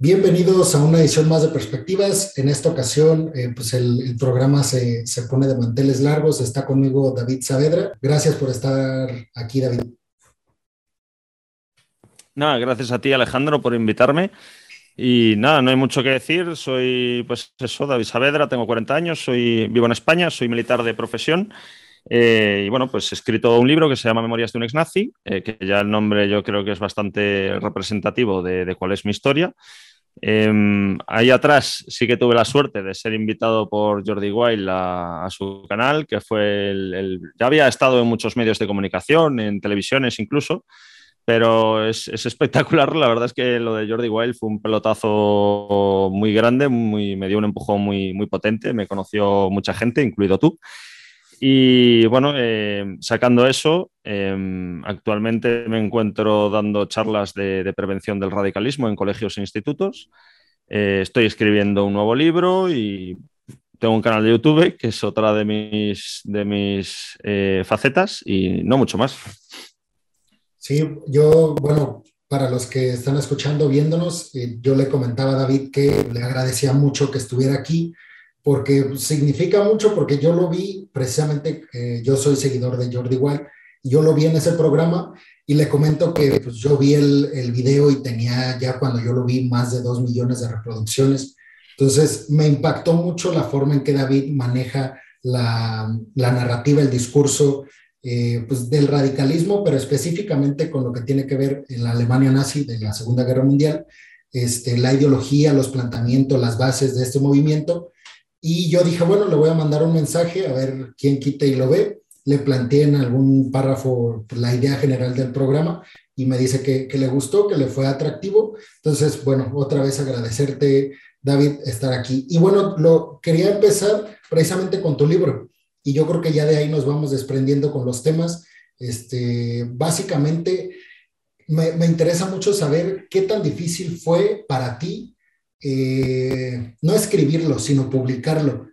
Bienvenidos a una edición más de Perspectivas. En esta ocasión, eh, pues el, programa se, se, pone de manteles largos. Está conmigo David Saavedra. Gracias por estar aquí, David. Nada, gracias a ti, Alejandro, por invitarme. Y nada, no hay mucho que decir. Soy, pues eso, David Saavedra, tengo 40 años, soy, vivo en España, soy militar de profesión. Eh, y bueno, pues he escrito un libro que se llama Memorias de un ex nazi, eh, que ya el nombre yo creo que es bastante representativo de cuál es mi historia. Em, ahí atrás sí que tuve la suerte de ser invitado por Jordi Wild a, su canal, que fue el, Ya había estado en muchos medios de comunicación, en televisiones incluso, pero es, espectacular. La verdad es que lo de Jordi Wild fue un pelotazo muy grande, muy, me dio un empujón muy, muy potente, me conoció mucha gente, incluido tú. Y bueno, eh, sacando eso, em, actualmente me encuentro dando charlas de, prevención del radicalismo en colegios e institutos. Eh, estoy escribiendo un nuevo libro y tengo un canal de YouTube que es otra de mis, de mis eh, facetas y no mucho más. Sí, yo, bueno, para los que están escuchando, viéndonos, yo le comentaba a David que le agradecía mucho que estuviera aquí porque significa mucho, porque yo lo vi precisamente, eh, yo soy seguidor de Jordi Wild, yo lo vi en ese programa y le comento que pues, yo vi el, el, video y tenía ya cuando yo lo vi más de dos millones de reproducciones. Entonces me impactó mucho la forma en que David maneja la, la narrativa, el discurso eh, pues, del radicalismo, pero específicamente con lo que tiene que ver en la Alemania nazi de la Segunda Guerra Mundial, este, la ideología, los planteamientos, las bases de este movimiento y yo dije, bueno, le voy a mandar un mensaje a ver quién quita y lo ve. Le planteé en algún párrafo la idea general del programa y me dice que, que, le gustó, que le fue atractivo. Entonces, bueno, otra vez agradecerte, David, estar aquí. Y bueno, lo quería empezar precisamente con tu libro. Y yo creo que ya de ahí nos vamos desprendiendo con los temas. Este, básicamente, me, me interesa mucho saber qué tan difícil fue para ti eh, no escribirlo, sino publicarlo,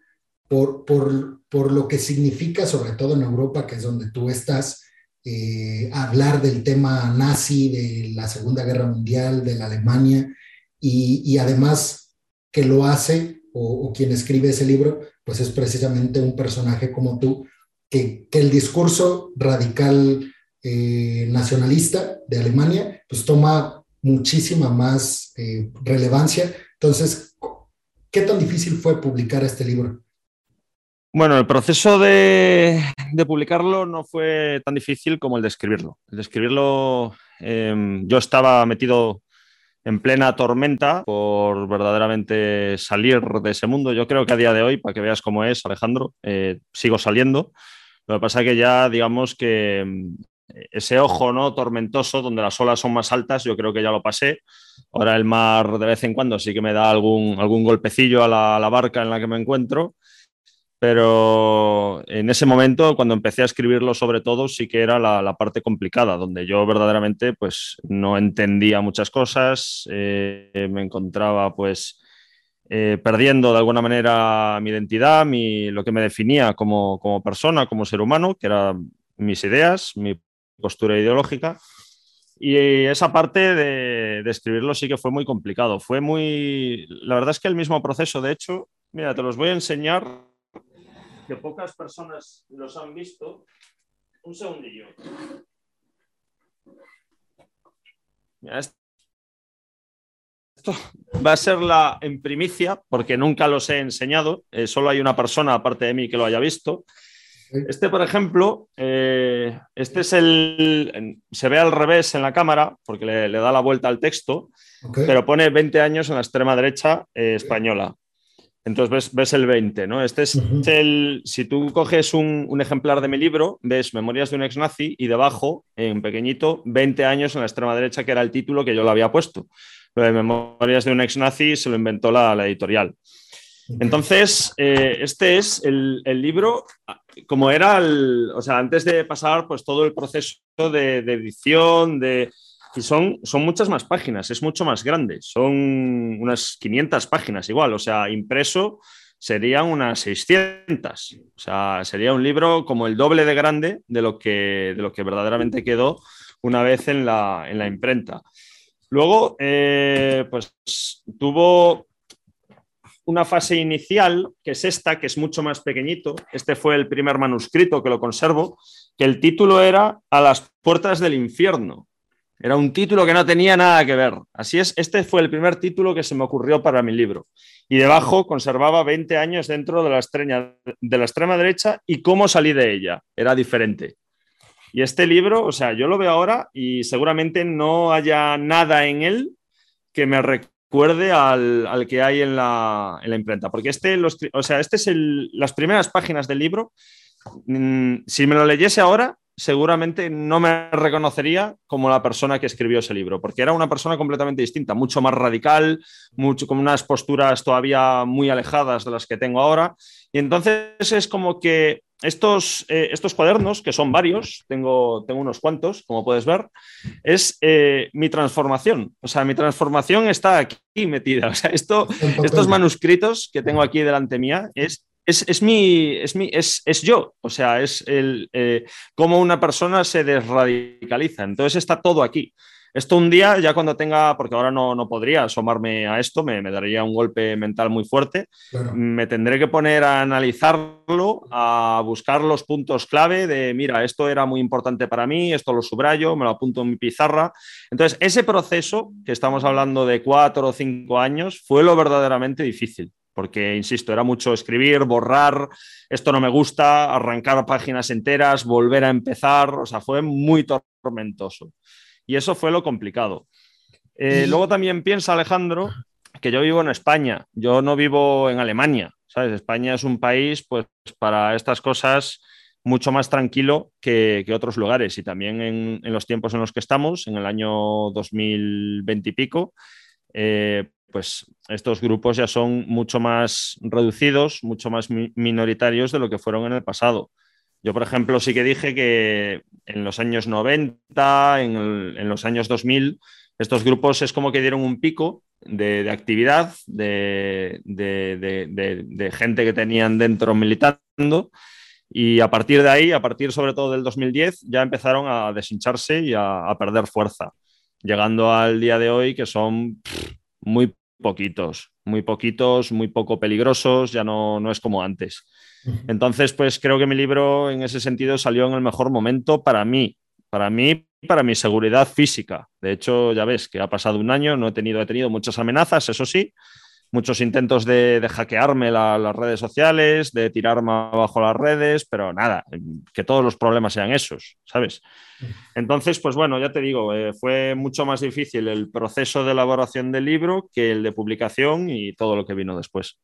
por, por, por, lo que significa, sobre todo en Europa, que es donde tú estás, eh, hablar del tema nazi, de la Segunda Guerra Mundial, de la Alemania, y, además que lo hace, o, quien escribe ese libro, pues es precisamente un personaje como tú, que, que el discurso radical eh, nacionalista de Alemania, pues toma muchísima más relevancia entonces, ¿qué tan difícil fue publicar este libro? Bueno, el proceso de, publicarlo no fue tan difícil como el de escribirlo. El de escribirlo, em, yo estaba metido en plena tormenta por verdaderamente salir de ese mundo. Yo creo que a día de hoy, para que veas cómo es, Alejandro, eh, sigo saliendo. Lo que pasa es que ya, digamos que em, ese ojo ¿no? tormentoso donde las olas son más altas, yo creo que ya lo pasé. Ahora el mar de vez en cuando sí que me da algún, algún golpecillo a la, barca en la que me encuentro, pero en ese momento, cuando empecé a escribirlo sobre todo, sí que era la, parte complicada, donde yo verdaderamente pues no entendía muchas cosas, eh, me encontraba pues... Eh, perdiendo de alguna manera mi identidad, mi, lo que me definía como, como persona, como ser humano, que eran mis ideas, mi postura ideológica. Y esa parte de, escribirlo sí que fue muy complicado. Fue muy. La verdad es que el mismo proceso, de hecho, mira, te los voy a enseñar, que pocas personas los han visto. Un segundillo. esto va a ser la en primicia, porque nunca los he enseñado. Eh, solo hay una persona, aparte de mí, que lo haya visto. Este, por ejemplo, eh, este es el. Se ve al revés en la cámara porque le, da la vuelta al texto, pero pone 20 años en la extrema derecha eh, española. Entonces ves, el 20, ¿no? Este es el. Si tú coges un, ejemplar de mi libro, ves Memorias de un ex nazi y debajo, en pequeñito, 20 años en la extrema derecha, que era el título que yo lo había puesto. Lo de Memorias de un ex nazi se lo inventó la, editorial. Entonces, eh, este es el, el libro como era, o sea, antes de pasar pues todo el proceso de, edición, de, y son, son muchas más páginas, es mucho más grande, son unas 500 páginas igual, o sea, impreso serían unas 600, o sea, sería un libro como el doble de grande de lo que, de lo que verdaderamente quedó una vez en la, en la imprenta. Luego, eh, pues tuvo una fase inicial, que es esta, que es mucho más pequeñito. Este fue el primer manuscrito que lo conservo, que el título era A las puertas del infierno. Era un título que no tenía nada que ver. Así es, este fue el primer título que se me ocurrió para mi libro. Y debajo conservaba 20 años dentro de la, de la extrema derecha y cómo salí de ella. Era diferente. Y este libro, o sea, yo lo veo ahora y seguramente no haya nada en él que me recuerde al, que hay en la, imprenta. Porque este, o sea, este es las primeras páginas del libro. Mm, si me lo leyese ahora, seguramente no me reconocería como la persona que escribió ese libro, porque era una persona completamente distinta, mucho más radical, mucho, con unas posturas todavía muy alejadas de las que tengo ahora. Y entonces es como que estos, eh, estos cuadernos, que son varios, tengo, tengo unos cuantos, como puedes ver, es eh, mi transformación. O sea, mi transformación está aquí metida. O sea, esto, estos manuscritos que tengo aquí delante mía es es, mi, es, mi es, es, yo, o sea, es el, eh, cómo una persona se desradicaliza. Entonces está todo aquí. Esto un día, ya cuando tenga, porque ahora no, no podría asomarme a esto, me, me, daría un golpe mental muy fuerte, me tendré que poner a analizarlo, a buscar los puntos clave de, mira, esto era muy importante para mí, esto lo subrayo, me lo apunto en mi pizarra. Entonces, ese proceso, que estamos hablando de cuatro o cinco años, fue lo verdaderamente difícil porque, insisto, era mucho escribir, borrar, esto no me gusta, arrancar páginas enteras, volver a empezar, o sea, fue muy tormentoso. Y eso fue lo complicado. Eh, luego también piensa Alejandro que yo vivo en España, yo no vivo en Alemania, ¿sabes? España es un país, pues, para estas cosas mucho más tranquilo que, otros lugares y también en, los tiempos en los que estamos, en el año 2020 y pico, eh, pues estos grupos ya son mucho más reducidos, mucho más minoritarios de lo que fueron en el pasado. Yo, por ejemplo, sí que dije que en los años 90, en, los años 2000, estos grupos es como que dieron un pico de, actividad, de, gente que tenían dentro militando. Y a partir de ahí, a partir sobre todo del 2010, ya empezaron a deshincharse y a, perder fuerza, llegando al día de hoy que son muy poquitos, muy poquitos, muy poco peligrosos, ya no, no es como antes. Entonces, pues creo que mi libro en ese sentido salió en el mejor momento para mí, para mí, para mi seguridad física. De hecho, ya ves que ha pasado un año, no he tenido, he tenido muchas amenazas, eso sí, muchos intentos de, hackearme las redes sociales, de tirarme abajo las redes, pero nada, que todos los problemas sean esos, ¿sabes? Entonces, pues bueno, ya te digo, eh, fue mucho más difícil el proceso de elaboración del libro que el de publicación y todo lo que vino después.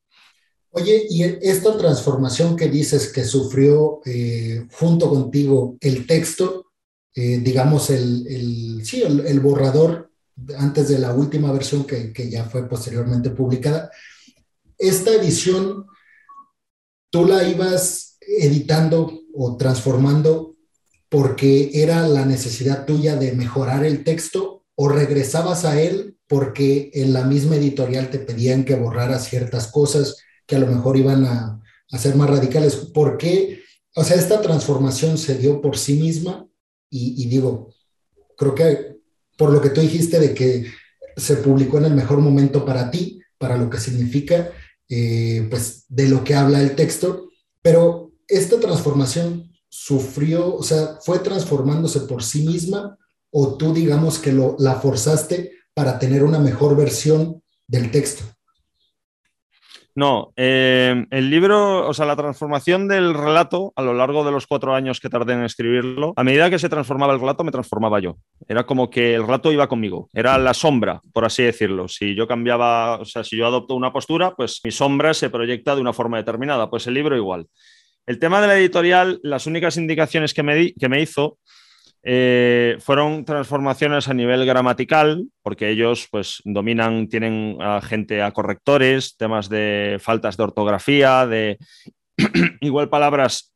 Oye, y esta transformación que dices que sufrió eh, junto contigo el texto, eh, digamos, el, sí, el borrador antes de la última versión que, ya fue posteriormente publicada. Esta edición, tú la ibas editando o transformando porque era la necesidad tuya de mejorar el texto o regresabas a él porque en la misma editorial te pedían que borraras ciertas cosas que a lo mejor iban a, a ser más radicales. ¿Por qué? O sea, esta transformación se dio por sí misma y, digo, creo que por lo que tú dijiste de que se publicó en el mejor momento para ti, para lo que significa, eh, pues de lo que habla el texto, pero esta transformación sufrió, o sea, fue transformándose por sí misma o tú digamos que lo, la forzaste para tener una mejor versión del texto. No, eh, el libro, o sea, la transformación del relato a lo largo de los cuatro años que tardé en escribirlo, a medida que se transformaba el relato, me transformaba yo. Era como que el relato iba conmigo, era la sombra, por así decirlo. Si yo cambiaba, o sea, si yo adopto una postura, pues mi sombra se proyecta de una forma determinada, pues el libro igual. El tema de la editorial, las únicas indicaciones que me, que me hizo eh, fueron transformaciones a nivel gramatical, porque ellos pues dominan, tienen a gente a correctores, temas de faltas de ortografía, de igual palabras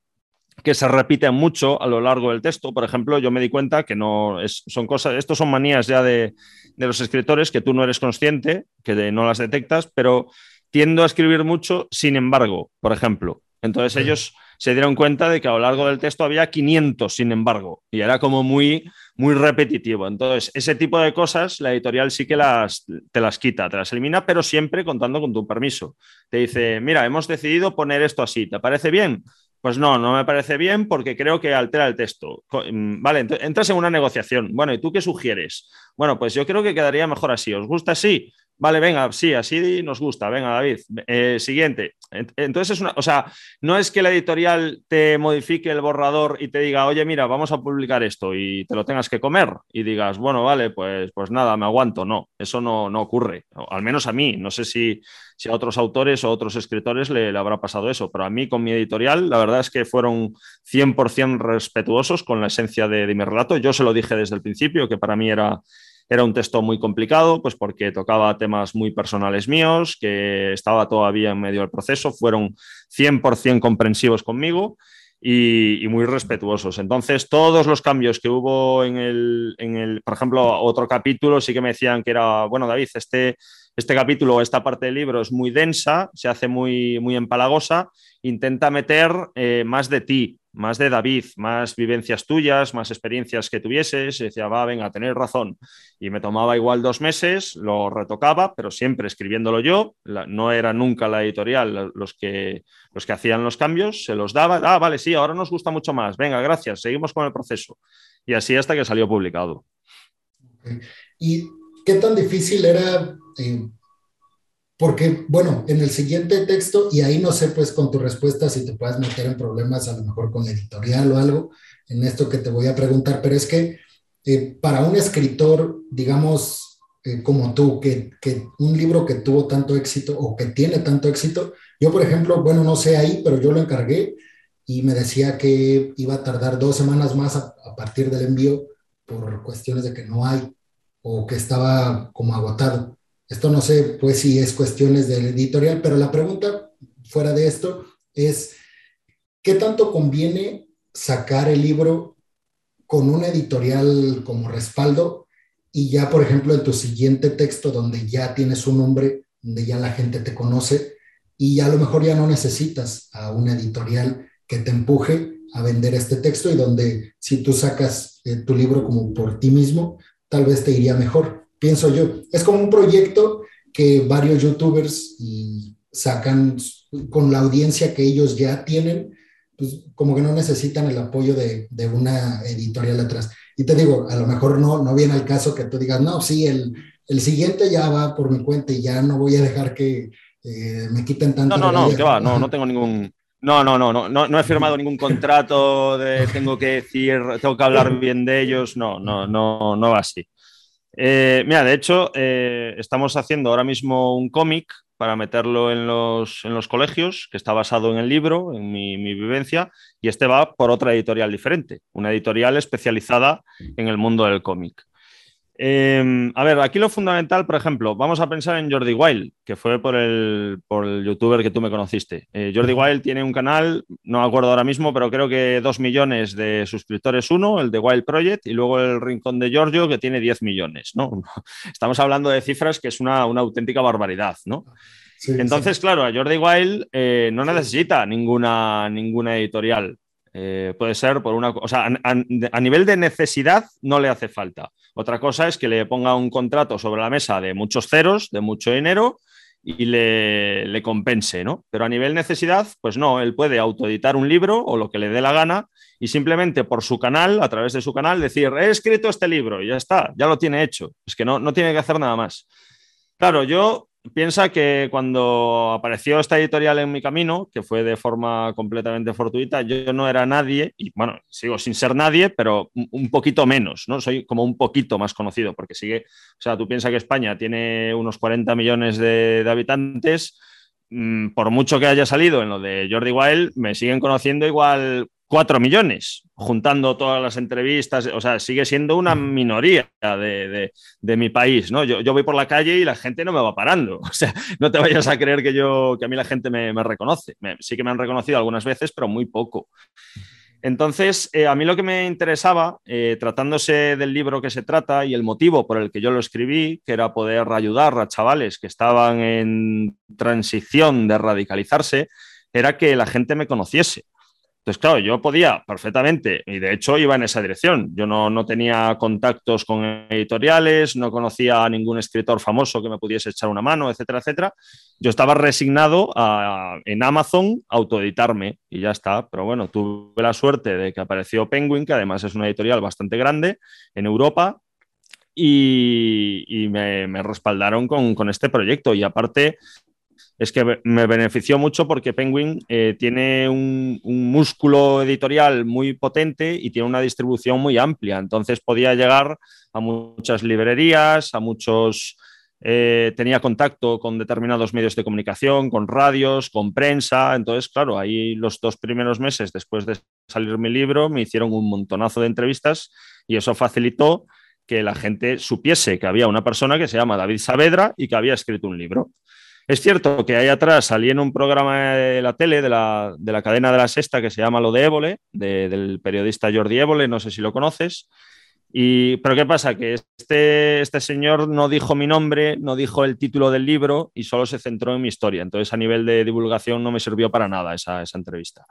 que se repiten mucho a lo largo del texto. Por ejemplo, yo me di cuenta que no son cosas, estos son manías ya de, de, los escritores que tú no eres consciente, que no las detectas, pero tiendo a escribir mucho, sin embargo, por ejemplo. Entonces ellos se dieron cuenta de que a lo largo del texto había 500, sin embargo, y era como muy, muy repetitivo. Entonces, ese tipo de cosas la editorial sí que las, te las quita, te las elimina, pero siempre contando con tu permiso. Te dice, mira, hemos decidido poner esto así, ¿te parece bien? Pues no, no me parece bien porque creo que altera el texto. Mm, vale, entras en una negociación. Bueno, ¿y tú qué sugieres? Bueno, pues yo creo que quedaría mejor así. ¿Os gusta así? Vale, venga, sí, así nos gusta. Venga, David. Eh, siguiente. Entonces es una, o sea, no es que la editorial te modifique el borrador y te diga, oye, mira, vamos a publicar esto y te lo tengas que comer y digas, bueno, vale, pues, pues nada, me aguanto. No, eso no, no ocurre. al menos a mí. No sé si, si a otros autores o otros escritores le, habrá pasado eso, pero a mí con mi editorial, la verdad es que fueron 100% respetuosos con la esencia de, de mi relato. Yo se lo dije desde el principio, que para mí era era un texto muy complicado, pues porque tocaba temas muy personales míos, que estaba todavía en medio del proceso, fueron 100% comprensivos conmigo y, muy respetuosos. Entonces, todos los cambios que hubo en el, en el, por ejemplo, otro capítulo, sí que me decían que era, bueno, David, este, este capítulo, esta parte del libro es muy densa, se hace muy, muy empalagosa, intenta meter eh, más de ti, más de David, más vivencias tuyas, más experiencias que tuvieses. Y decía, va, venga, tener razón. Y me tomaba igual dos meses, lo retocaba, pero siempre escribiéndolo yo. no era nunca la editorial los que, los que hacían los cambios, se los daba. Ah, vale, sí, ahora nos gusta mucho más. Venga, gracias, seguimos con el proceso. Y así hasta que salió publicado. ¿Y qué tan difícil era eh, porque, bueno, en el siguiente texto, y ahí no sé, pues con tu respuesta si te puedes meter en problemas, a lo mejor con la editorial o algo, en esto que te voy a preguntar, pero es que eh, para un escritor, digamos, eh, como tú, que, que, un libro que tuvo tanto éxito o que tiene tanto éxito, yo, por ejemplo, bueno, no sé ahí, pero yo lo encargué y me decía que iba a tardar dos semanas más a, a partir del envío por cuestiones de que no hay o que estaba como agotado. Esto no sé, pues si es cuestiones del editorial, pero la pregunta fuera de esto es, ¿qué tanto conviene sacar el libro con una editorial como respaldo y ya, por ejemplo, en tu siguiente texto donde ya tienes un nombre, donde ya la gente te conoce y a lo mejor ya no necesitas a una editorial que te empuje a vender este texto y donde si tú sacas eh, tu libro como por ti mismo, tal vez te iría mejor pienso yo. Es como un proyecto que varios youtubers sacan con la audiencia que ellos ya tienen, pues como que no necesitan el apoyo de, una editorial atrás. Y te digo, a lo mejor no, no viene al caso que tú digas, no, sí, el, el siguiente ya va por mi cuenta y ya no voy a dejar que eh, me quiten tanto. No, no, no, que va, no, no tengo ningún, no, no, no, no, no, no he firmado ningún contrato de tengo que decir, tengo que hablar bien de ellos, no, no, no, no va así. Eh, mira, de hecho, eh, estamos haciendo ahora mismo un cómic para meterlo en los, en los, colegios, que está basado en el libro, en mi, mi, vivencia, y este va por otra editorial diferente, una editorial especializada en el mundo del cómic. Em, a ver, aquí lo fundamental, por ejemplo, vamos a pensar en Jordi Wild, que fue por el, por el youtuber que tú me conociste. Eh, Jordi Wild tiene un canal, no me acuerdo ahora mismo, pero creo que dos millones de suscriptores uno, el de Wild Project, y luego el Rincón de Giorgio, que tiene 10 millones, ¿no? Estamos hablando de cifras que es una, una auténtica barbaridad, ¿no? Entonces, claro, a Jordi Wild eh, no necesita ninguna, ninguna editorial. Eh, puede ser por una... O sea, a, nivel de necesidad no le hace falta. Otra cosa es que le ponga un contrato sobre la mesa de muchos ceros, de mucho dinero y le, le compense, ¿no? Pero a nivel necesidad, pues no, él puede autoeditar un libro o lo que le dé la gana y simplemente por su canal, a través de su canal, decir, he escrito este libro y ya está, ya lo tiene hecho. Es que no, no tiene que hacer nada más. Claro, yo Piensa que cuando apareció esta editorial en mi camino, que fue de forma completamente fortuita, yo no era nadie, y bueno, sigo sin ser nadie, pero un poquito menos, ¿no? Soy como un poquito más conocido, porque sigue, o sea, tú piensas que España tiene unos 40 millones de, de habitantes, mm, por mucho que haya salido en lo de Jordi Wild, me siguen conociendo igual 4 millones, juntando todas las entrevistas, o sea, sigue siendo una minoría de, mi país, ¿no? Yo, voy por la calle y la gente no me va parando, o sea, no te vayas a creer que yo, que a mí la gente me, reconoce, sí que me han reconocido algunas veces, pero muy poco. Entonces, eh, a mí lo que me interesaba, eh, tratándose del libro que se trata y el motivo por el que yo lo escribí, que era poder ayudar a chavales que estaban en transición de radicalizarse, era que la gente me conociese Entonces, claro, yo podía perfectamente, y de hecho iba en esa dirección. Yo no, no, tenía contactos con editoriales, no conocía a ningún escritor famoso que me pudiese echar una mano, etcétera, etcétera. Yo estaba resignado a, en Amazon autoeditarme y ya está. Pero bueno, tuve la suerte de que apareció Penguin, que además es una editorial bastante grande en Europa, y, y me, me, respaldaron con, con este proyecto. Y aparte, es que me benefició mucho porque Penguin eh, tiene un, músculo editorial muy potente y tiene una distribución muy amplia. Entonces podía llegar a muchas librerías, a muchos... Eh, tenía contacto con determinados medios de comunicación, con radios, con prensa. Entonces, claro, ahí los dos primeros meses después de salir mi libro me hicieron un montonazo de entrevistas y eso facilitó que la gente supiese que había una persona que se llama David Saavedra y que había escrito un libro. Es cierto que ahí atrás salí en un programa de la tele de la, de la cadena de la sexta que se llama Lo de Évole, de, del periodista Jordi Évole, no sé si lo conoces. Y, pero ¿qué pasa? Que este, este señor no dijo mi nombre, no dijo el título del libro y solo se centró en mi historia. Entonces, a nivel de divulgación no me sirvió para nada esa, esa entrevista.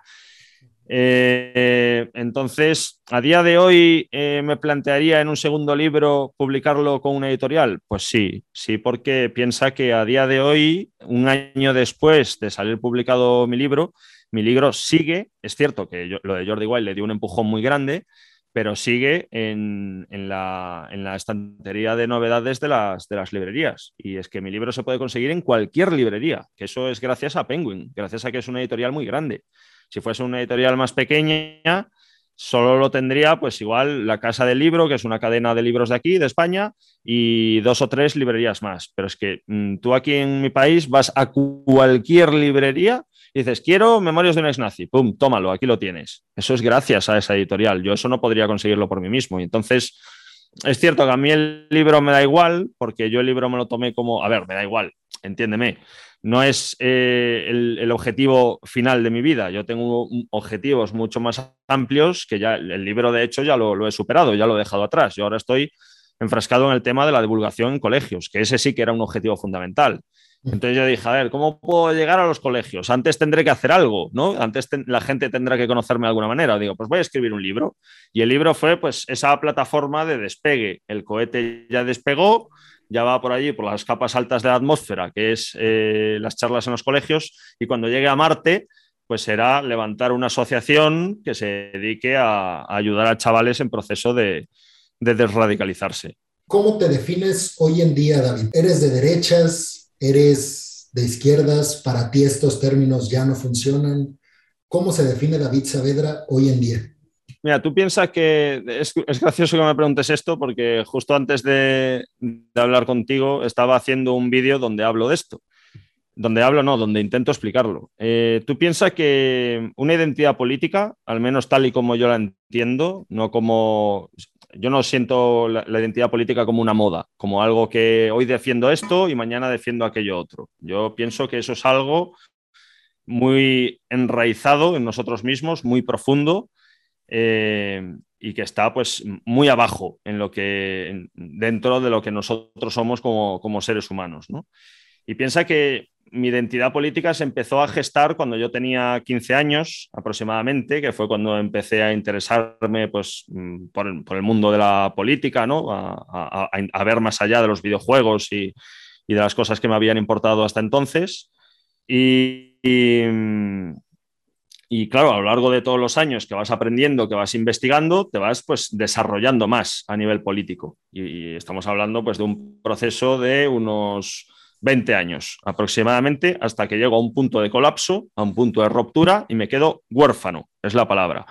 Eh, entonces, a día de hoy, eh, ¿me plantearía en un segundo libro publicarlo con una editorial? Pues sí, sí, porque piensa que a día de hoy, un año después de salir publicado mi libro, mi libro sigue, es cierto que yo, lo de Jordi Wild le dio un empujón muy grande, pero sigue en, la, estantería de novedades de las, de las librerías. Y es que mi libro se puede conseguir en cualquier librería, que eso es gracias a Penguin, gracias a que es una editorial muy grande. Si fuese una editorial más pequeña, solo lo tendría, pues igual, la Casa del Libro, que es una cadena de libros de aquí, de España, y dos o tres librerías más. Pero es que mmm, tú aquí en mi país vas a cualquier librería y dices, quiero Memorias de un ex nazi, pum, tómalo, aquí lo tienes. Eso es gracias a esa editorial. Yo eso no podría conseguirlo por mí mismo. Y entonces, es cierto que a mí el libro me da igual, porque yo el libro me lo tomé como, a ver, me da igual, entiéndeme no es eh, el, el, objetivo final de mi vida. Yo tengo objetivos mucho más amplios que ya el libro, de hecho, ya lo, lo, he superado, ya lo he dejado atrás. Yo ahora estoy enfrascado en el tema de la divulgación en colegios, que ese sí que era un objetivo fundamental. Entonces yo dije, a ver, ¿cómo puedo llegar a los colegios? Antes tendré que hacer algo, ¿no? Antes la gente tendrá que conocerme de alguna manera. Digo, pues voy a escribir un libro. Y el libro fue, pues, esa plataforma de despegue. El cohete ya despegó, ya va por allí, por las capas altas de la atmósfera, que es eh, las charlas en los colegios, y cuando llegue a Marte, pues será levantar una asociación que se dedique a, a ayudar a chavales en proceso de, de, desradicalizarse. ¿Cómo te defines hoy en día, David? ¿Eres de derechas? ¿Eres de izquierdas? ¿Para ti estos términos ya no funcionan? ¿Cómo se define David Saavedra hoy en día? Mira, tú piensas que es, es, gracioso que me preguntes esto porque justo antes de, de hablar contigo estaba haciendo un vídeo donde hablo de esto. Donde hablo, no, donde intento explicarlo. Eh, tú piensas que una identidad política, al menos tal y como yo la entiendo, no como. Yo no siento la, la identidad política como una moda, como algo que hoy defiendo esto y mañana defiendo aquello otro. Yo pienso que eso es algo muy enraizado en nosotros mismos, muy profundo, eh, y que está pues muy abajo en lo que en, dentro de lo que nosotros somos como, como seres humanos. ¿no? Y piensa que mi identidad política se empezó a gestar cuando yo tenía 15 años aproximadamente, que fue cuando empecé a interesarme pues, por, el, por el mundo de la política, ¿no? A, a, a, ver más allá de los videojuegos y, y, de las cosas que me habían importado hasta entonces. Y, y, y claro, a lo largo de todos los años que vas aprendiendo, que vas investigando, te vas pues desarrollando más a nivel político. Y, estamos hablando pues de un proceso de unos 20 años aproximadamente hasta que llego a un punto de colapso, a un punto de ruptura y me quedo huérfano, es la palabra.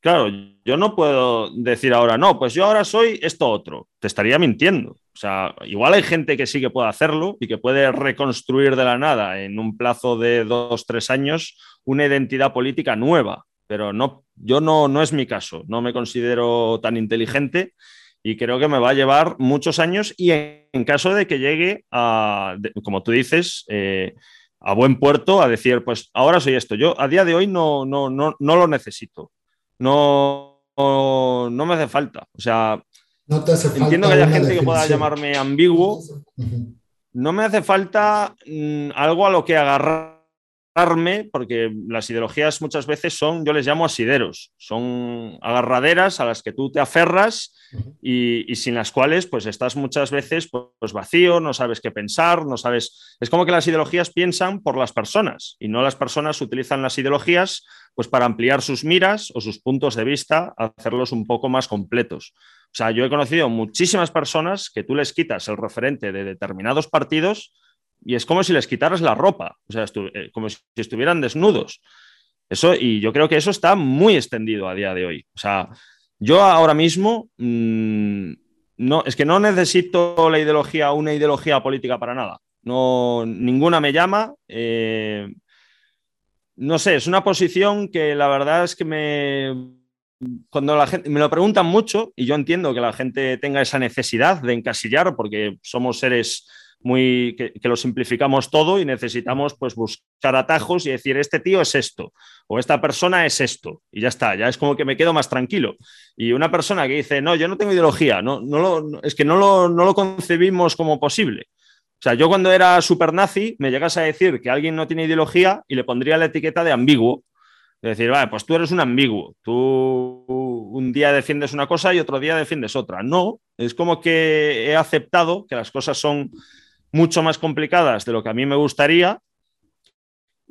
Claro, yo no puedo decir ahora, no, pues yo ahora soy esto otro. Te estaría mintiendo. O sea, igual hay gente que sí que puede hacerlo y que puede reconstruir de la nada en un plazo de dos, tres años una identidad política nueva, pero no, yo no, no es mi caso. No me considero tan inteligente y creo que me va a llevar muchos años y en, caso de que llegue a, como tú dices, eh, a buen puerto, a decir, pues ahora soy esto. Yo a día de hoy no, no, no, no lo necesito no, no, no, me hace falta. O sea, no te hace entiendo que haya gente definición. que pueda llamarme ambiguo. No me hace falta mm, algo a lo que agarrar porque las ideologías muchas veces son, yo les llamo asideros, son agarraderas a las que tú te aferras y, sin las cuales pues estás muchas veces pues, vacío, no sabes qué pensar, no sabes... Es como que las ideologías piensan por las personas y no las personas utilizan las ideologías pues para ampliar sus miras o sus puntos de vista, hacerlos un poco más completos. O sea, yo he conocido muchísimas personas que tú les quitas el referente de determinados partidos y es como si les quitaras la ropa, o sea, eh, como si estuvieran desnudos. Eso, y yo creo que eso está muy extendido a día de hoy. O sea, yo ahora mismo mm, no, es que no necesito la ideología, una ideología política para nada. No, ninguna me llama. Eh, no sé, es una posición que la verdad es que me. Cuando la gente me lo preguntan mucho, y yo entiendo que la gente tenga esa necesidad de encasillar, porque somos seres muy, que, lo simplificamos todo y necesitamos pues buscar atajos y decir, este tío es esto o esta persona es esto y ya está, ya es como que me quedo más tranquilo. Y una persona que dice, no, yo no tengo ideología, no, no lo, es que no lo, no lo concebimos como posible. O sea, yo cuando era super nazi me llegas a decir que alguien no tiene ideología y le pondría la etiqueta de ambiguo. Es decir, vale, pues tú eres un ambiguo. Tú un día defiendes una cosa y otro día defiendes otra. No, es como que he aceptado que las cosas son mucho más complicadas de lo que a mí me gustaría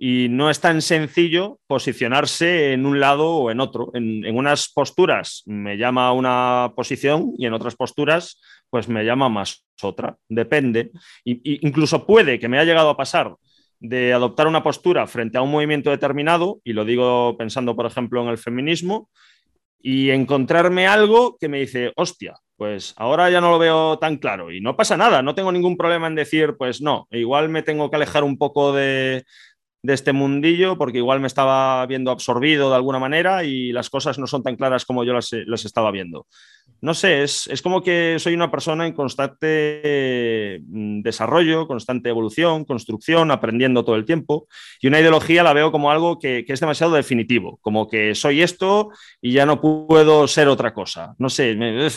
y no es tan sencillo posicionarse en un lado o en otro. En, unas posturas me llama una posición y en otras posturas pues me llama más otra. Depende. Y, incluso puede que me haya llegado a pasar de adoptar una postura frente a un movimiento determinado, y lo digo pensando, por ejemplo, en el feminismo, y encontrarme algo que me dice, hostia, pues ahora ya no lo veo tan claro y no pasa nada, no tengo ningún problema en decir, pues no, igual me tengo que alejar un poco de, de este mundillo porque igual me estaba viendo absorbido de alguna manera y las cosas no son tan claras como yo las, estaba viendo. No sé, es, como que soy una persona en constante mm, desarrollo, constante evolución, construcción, aprendiendo todo el tiempo. Y una ideología la veo como algo que, es demasiado definitivo, como que soy esto y ya no puedo ser otra cosa. No sé, me,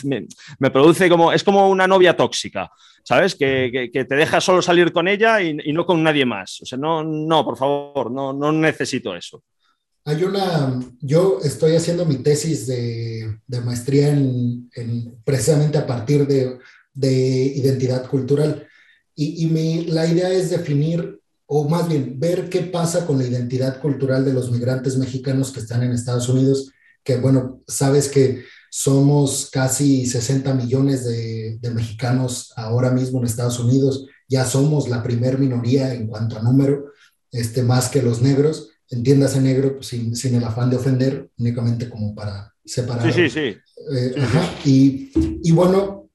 me produce como, es como una novia tóxica. ¿sabes? Que, te deja solo salir con ella y, no con nadie más. O sea, no, no, por favor, no, no necesito eso. Hay una, yo estoy haciendo mi tesis de, maestría en, precisamente a partir de, identidad cultural y, y la idea es definir o más bien ver qué pasa con la identidad cultural de los migrantes mexicanos que están en Estados Unidos, que bueno, sabes que somos casi 60 millones de, mexicanos ahora mismo en Estados Unidos. Ya somos la primer minoría en cuanto a número, este, más que los negros. Entiéndase negro pues, sin, sin, el afán de ofender, únicamente como para separar. Sí, sí, sí. Eh, y, y, bueno,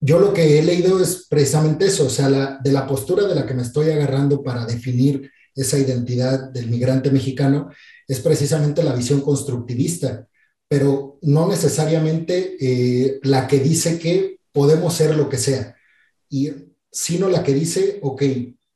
yo lo que he leído es precisamente eso, o sea, la, de la postura de la que me estoy agarrando para definir esa identidad del migrante mexicano es precisamente la visión constructivista pero no necesariamente eh, la que dice que podemos ser lo que sea, y, sino la que dice, ok,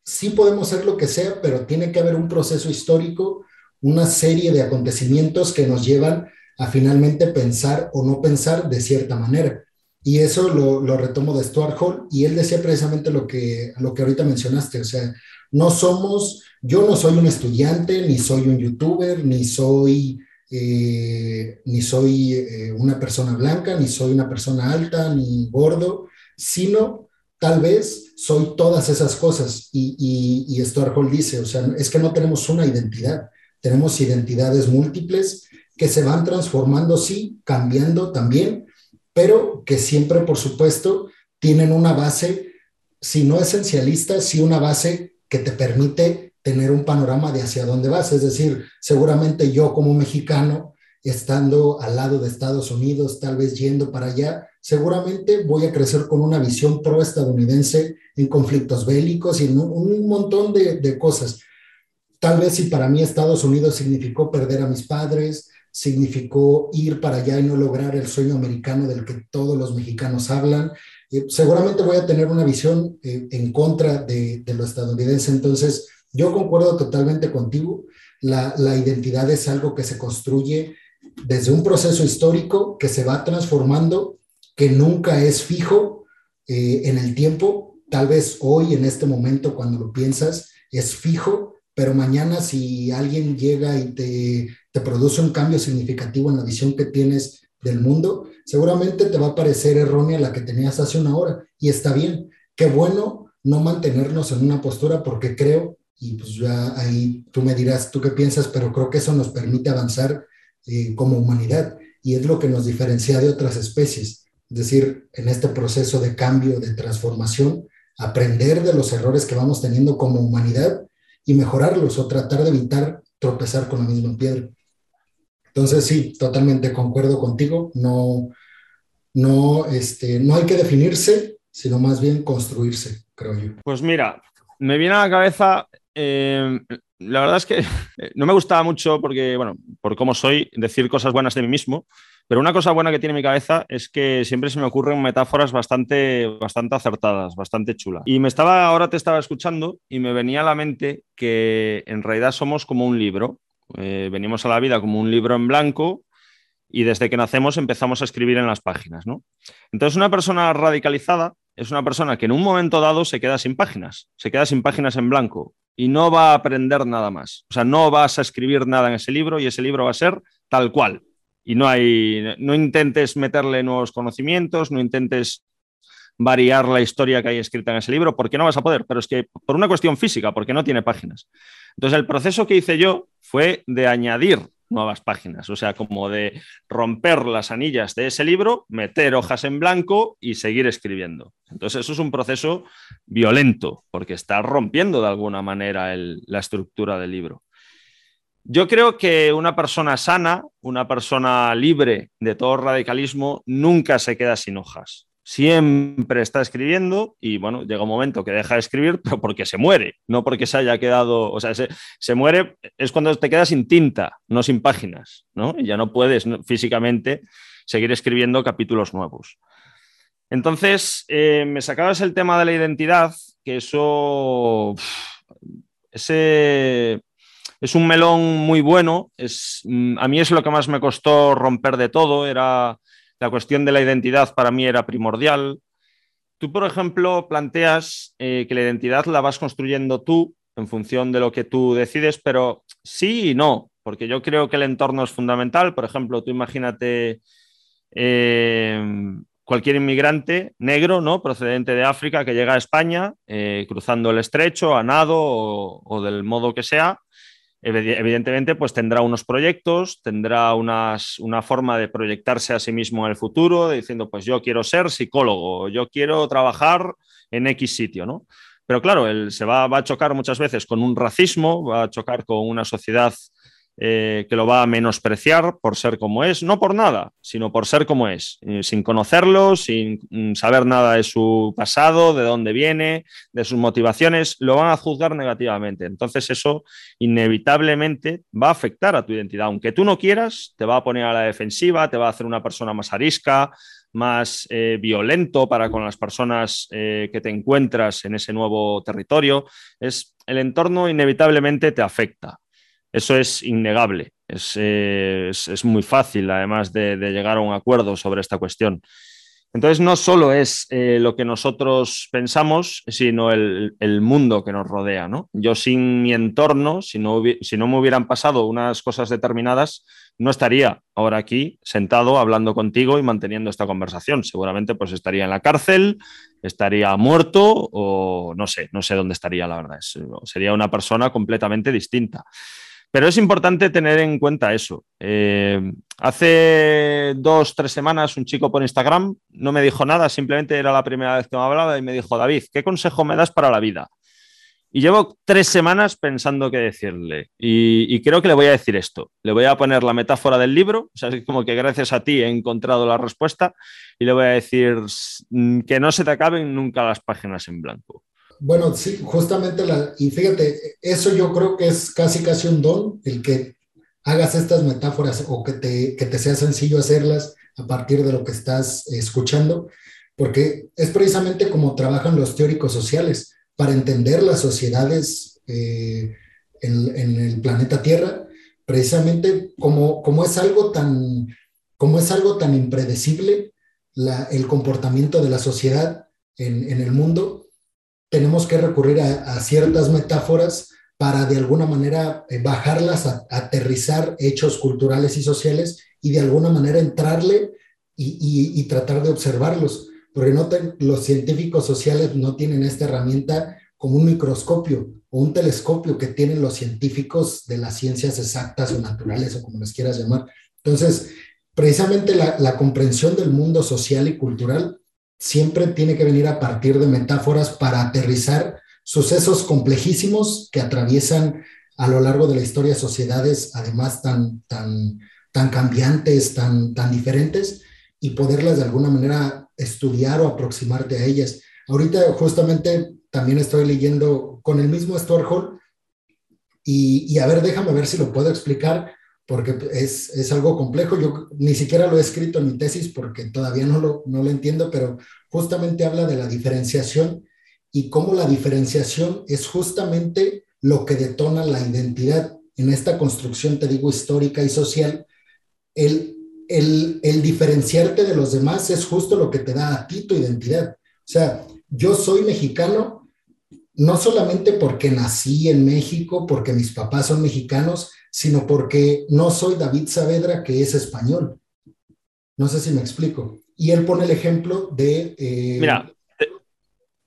sí podemos ser lo que sea, pero tiene que haber un proceso histórico, una serie de acontecimientos que nos llevan a finalmente pensar o no pensar de cierta manera. Y eso lo, retomo de Stuart Hall, y él decía precisamente lo que, lo que ahorita mencionaste, o sea, no somos, yo no soy un estudiante, ni soy un youtuber, ni soy eh, ni soy eh, una persona blanca, ni soy una persona alta, ni gordo, sino tal vez soy todas esas cosas. Y, y, y Stuart Hall dice, o sea, es que no tenemos una identidad, tenemos identidades múltiples que se van transformando, sí, cambiando también, pero que siempre, por supuesto, tienen una base, si no esencialista, sí una base que te permite tener un panorama de hacia dónde vas. Es decir, seguramente yo como mexicano, estando al lado de Estados Unidos, tal vez yendo para allá, seguramente voy a crecer con una visión pro-estadounidense en conflictos bélicos y en un montón de, cosas. Tal vez si para mí Estados Unidos significó perder a mis padres, significó ir para allá y no lograr el sueño americano del que todos los mexicanos hablan, eh, seguramente voy a tener una visión eh, en contra de, lo estadounidense. Entonces, yo concuerdo totalmente contigo. La, identidad es algo que se construye desde un proceso histórico que se va transformando, que nunca es fijo eh, en el tiempo. Tal vez hoy, en este momento, cuando lo piensas, es fijo, pero mañana si alguien llega y te, te produce un cambio significativo en la visión que tienes del mundo, seguramente te va a parecer errónea la que tenías hace una hora y está bien. Qué bueno no mantenernos en una postura porque creo, y pues ya ahí tú me dirás tú qué piensas, pero creo que eso nos permite avanzar eh, como humanidad y es lo que nos diferencia de otras especies. Es decir, en este proceso de cambio, de transformación, aprender de los errores que vamos teniendo como humanidad y mejorarlos o tratar de evitar tropezar con la misma piedra. Entonces, sí, totalmente concuerdo contigo. No, no, este, no hay que definirse, sino más bien construirse, creo yo. Pues mira, me viene a la cabeza, eh, la verdad es que no me gustaba mucho porque, bueno, por cómo soy, decir cosas buenas de mí mismo, pero una cosa buena que tiene mi cabeza es que siempre se me ocurren metáforas bastante, bastante acertadas, bastante chulas. Y me estaba, ahora te estaba escuchando y me venía a la mente que en realidad somos como un libro eh, venimos a la vida como un libro en blanco y desde que nacemos empezamos a escribir en las páginas. ¿no? Entonces, una persona radicalizada es una persona que en un momento dado se queda sin páginas, se queda sin páginas en blanco y no va a aprender nada más. O sea, no vas a escribir nada en ese libro y ese libro va a ser tal cual. Y no hay, no intentes meterle nuevos conocimientos, no intentes variar la historia que hay escrita en ese libro, porque no vas a poder, pero es que por una cuestión física, porque no tiene páginas. Entonces, el proceso que hice yo fue de añadir nuevas páginas, o sea, como de romper las anillas de ese libro, meter hojas en blanco y seguir escribiendo. Entonces, eso es un proceso violento, porque está rompiendo de alguna manera la estructura del libro. Yo creo que una persona sana, una persona libre de todo radicalismo, nunca se queda sin hojas siempre está escribiendo y bueno, llega un momento que deja de escribir, pero porque se muere, no porque se haya quedado, o sea, se, muere es cuando te quedas sin tinta, no sin páginas, ¿no? Y ya no puedes físicamente seguir escribiendo capítulos nuevos. Entonces, eh, me sacabas el tema de la identidad, que eso, ese, es un melón muy bueno, es, mm, a mí es lo que más me costó romper de todo, era la cuestión de la identidad para mí era primordial. Tú, por ejemplo, planteas eh, que la identidad la vas construyendo tú en función de lo que tú decides, pero sí y no, porque yo creo que el entorno es fundamental. Por ejemplo, tú imagínate eh, cualquier inmigrante negro, ¿no? Procedente de África que llega a España, eh, cruzando el estrecho, a nado o, del modo que sea, evidentemente pues tendrá unos proyectos, tendrá una forma de proyectarse a sí mismo en el futuro, diciendo pues yo quiero ser psicólogo, yo quiero trabajar en X sitio, ¿no? Pero claro, él se va, va a chocar muchas veces con un racismo, va a chocar con una sociedad eh, que lo va a menospreciar por ser como es, no por nada, sino por ser como es, eh, sin conocerlo, sin mm, saber nada de su pasado, de dónde viene, de sus motivaciones, lo van a juzgar negativamente. Entonces eso inevitablemente va a afectar a tu identidad. Aunque tú no quieras, te va a poner a la defensiva, te va a hacer una persona más arisca, más eh, violento para con las personas que te encuentras en ese nuevo territorio. Es, el entorno inevitablemente te afecta. Eso es innegable. Eh, es, muy fácil, además, de, llegar a un acuerdo sobre esta cuestión. Entonces, no solo es eh, lo que nosotros pensamos, sino el, mundo que nos rodea. Yo sin mi entorno, si no, si no me hubieran pasado unas cosas determinadas, no estaría ahora aquí sentado hablando contigo y manteniendo esta conversación. Seguramente pues estaría en la cárcel, estaría muerto o no sé, no sé dónde estaría, la verdad. sería una persona completamente distinta. Pero es importante tener en cuenta eso. Eh, hace dos, tres semanas un chico por Instagram no me dijo nada, simplemente era la primera vez que me hablaba y me dijo, David, ¿qué consejo me das para la vida? Y llevo tres semanas pensando qué decirle. Y, creo que le voy a decir esto. Le voy a poner la metáfora del libro, o sea, es como que gracias a ti he encontrado la respuesta, y le voy a decir que no se te acaben nunca las páginas en blanco. Bueno, sí, justamente, la, y fíjate, eso yo creo que es casi casi un don, el que hagas estas metáforas o que te, que te sea sencillo hacerlas a partir de lo que estás escuchando, porque es precisamente como trabajan los teóricos sociales para entender las sociedades eh, en, en, el planeta Tierra, precisamente como, como, es, algo tan, como es algo tan impredecible la, el comportamiento de la sociedad en, en el mundo, tenemos que recurrir a, ciertas metáforas para de alguna manera eh, bajarlas, aterrizar hechos culturales y sociales y de alguna manera entrarle y, tratar de observarlos, porque no los científicos sociales no tienen esta herramienta como un microscopio o un telescopio que tienen los científicos de las ciencias exactas o naturales o como les quieras llamar. Entonces, precisamente la comprensión del mundo social y cultural siempre tiene que venir a partir de metáforas para aterrizar sucesos complejísimos que atraviesan a lo largo de la historia sociedades, además tan, tan, tan cambiantes, tan, tan diferentes, y poderlas de alguna manera estudiar o aproximarte a ellas. Ahorita justamente también estoy leyendo con el mismo Stuart Hall, y, y a ver, déjame ver si lo puedo explicar, porque es, es, algo complejo. Yo ni siquiera lo he escrito en mi tesis porque todavía no lo, no lo entiendo, pero justamente habla de la diferenciación y cómo la diferenciación es justamente lo que detona la identidad en esta construcción, te digo, histórica y social. El, el, el diferenciarte de los demás es justo lo que te da a ti tu identidad. O sea, yo soy mexicano no solamente porque nací en México, porque mis papás son mexicanos, sino porque no soy David Saavedra, que es español. No sé si me explico. Y él pone el ejemplo de... Eh, Mira.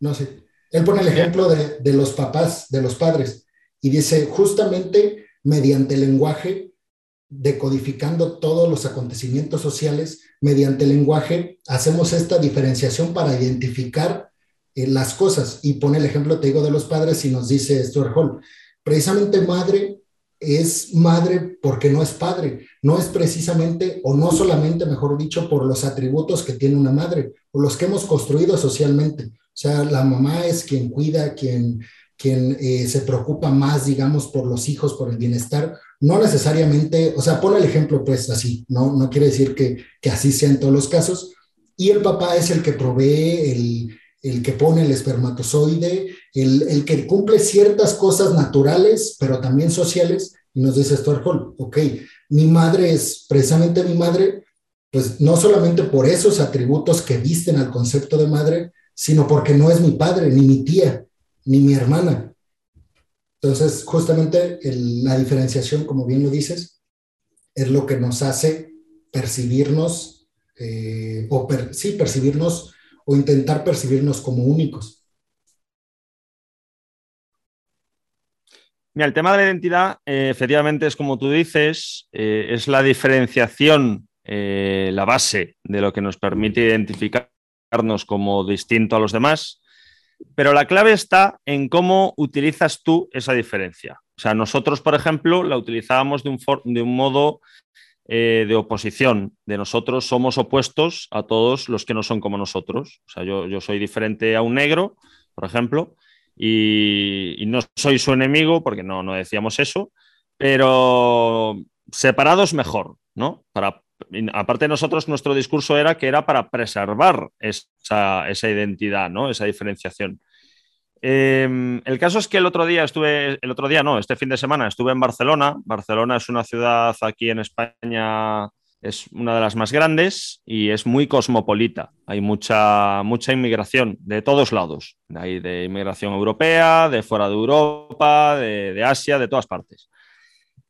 No sé. Él pone el ejemplo de, los papás, de los padres, y dice, justamente mediante el lenguaje, decodificando todos los acontecimientos sociales, mediante el lenguaje, hacemos esta diferenciación para identificar eh, las cosas. Y pone el ejemplo, te digo, de los padres y nos dice Stuart Hall, precisamente madre es madre porque no es padre, no es precisamente o no solamente, mejor dicho, por los atributos que tiene una madre o los que hemos construido socialmente, o sea, la mamá es quien cuida, quien, quien eh, se preocupa más, digamos, por los hijos, por el bienestar. No necesariamente, o sea, pone el ejemplo pues así, no, no quiere decir que, que así sea en todos los casos. Y el papá es el que provee, el, el que pone el espermatozoide, el, el, que cumple ciertas cosas naturales, pero también sociales. Y nos dice Stuart ok, mi madre es precisamente mi madre, pues no solamente por esos atributos que visten al concepto de madre, sino porque no es mi padre, ni mi tía, ni mi hermana. Entonces, justamente la diferenciación, como bien lo dices, es lo que nos hace percibirnos, eh, o sí, percibirnos o intentar percibirnos como únicos. El tema de la identidad, eh, efectivamente, es como tú dices, eh, es la diferenciación, la base de lo que nos permite identificar como distinto a los demás, pero la clave está en cómo utilizas tú esa diferencia. O sea, nosotros, por ejemplo, la utilizábamos de un, modo eh, de oposición, de nosotros somos opuestos a todos los que no son como nosotros. O sea, yo soy diferente a un negro, por ejemplo, y, no soy su enemigo, porque no, no decíamos eso, pero separados mejor, ¿no? Para aparte nosotros, nuestro discurso era que era para preservar esa, identidad, ¿no? esa diferenciación. Em, el caso es que el otro día estuve, el otro día no, este fin de semana estuve en Barcelona. Barcelona es una ciudad aquí en España, es una de las más grandes y es muy cosmopolita. Hay mucha, mucha inmigración de todos lados. Hay de inmigración europea, de fuera de Europa, de Asia, de todas partes.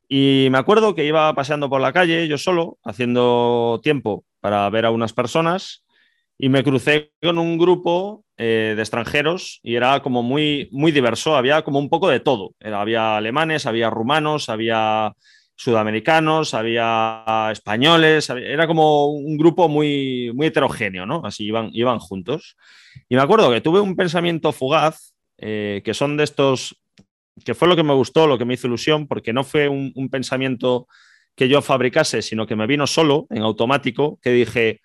Y me acuerdo que iba paseando por la calle yo solo, haciendo tiempo para ver a unas personas y me crucé con un grupo eh, de extranjeros y era como muy, muy diverso, había como un poco de todo. había alemanes, había rumanos, había sudamericanos, había españoles, era como un grupo muy, muy heterogéneo, ¿no? Así iban, iban juntos. Y me acuerdo que tuve un pensamiento fugaz, eh, que son de estos que fue lo que me gustó, lo que me hizo ilusión, porque no fue un, pensamiento que yo fabricase, sino que me vino solo, en automático, que dije,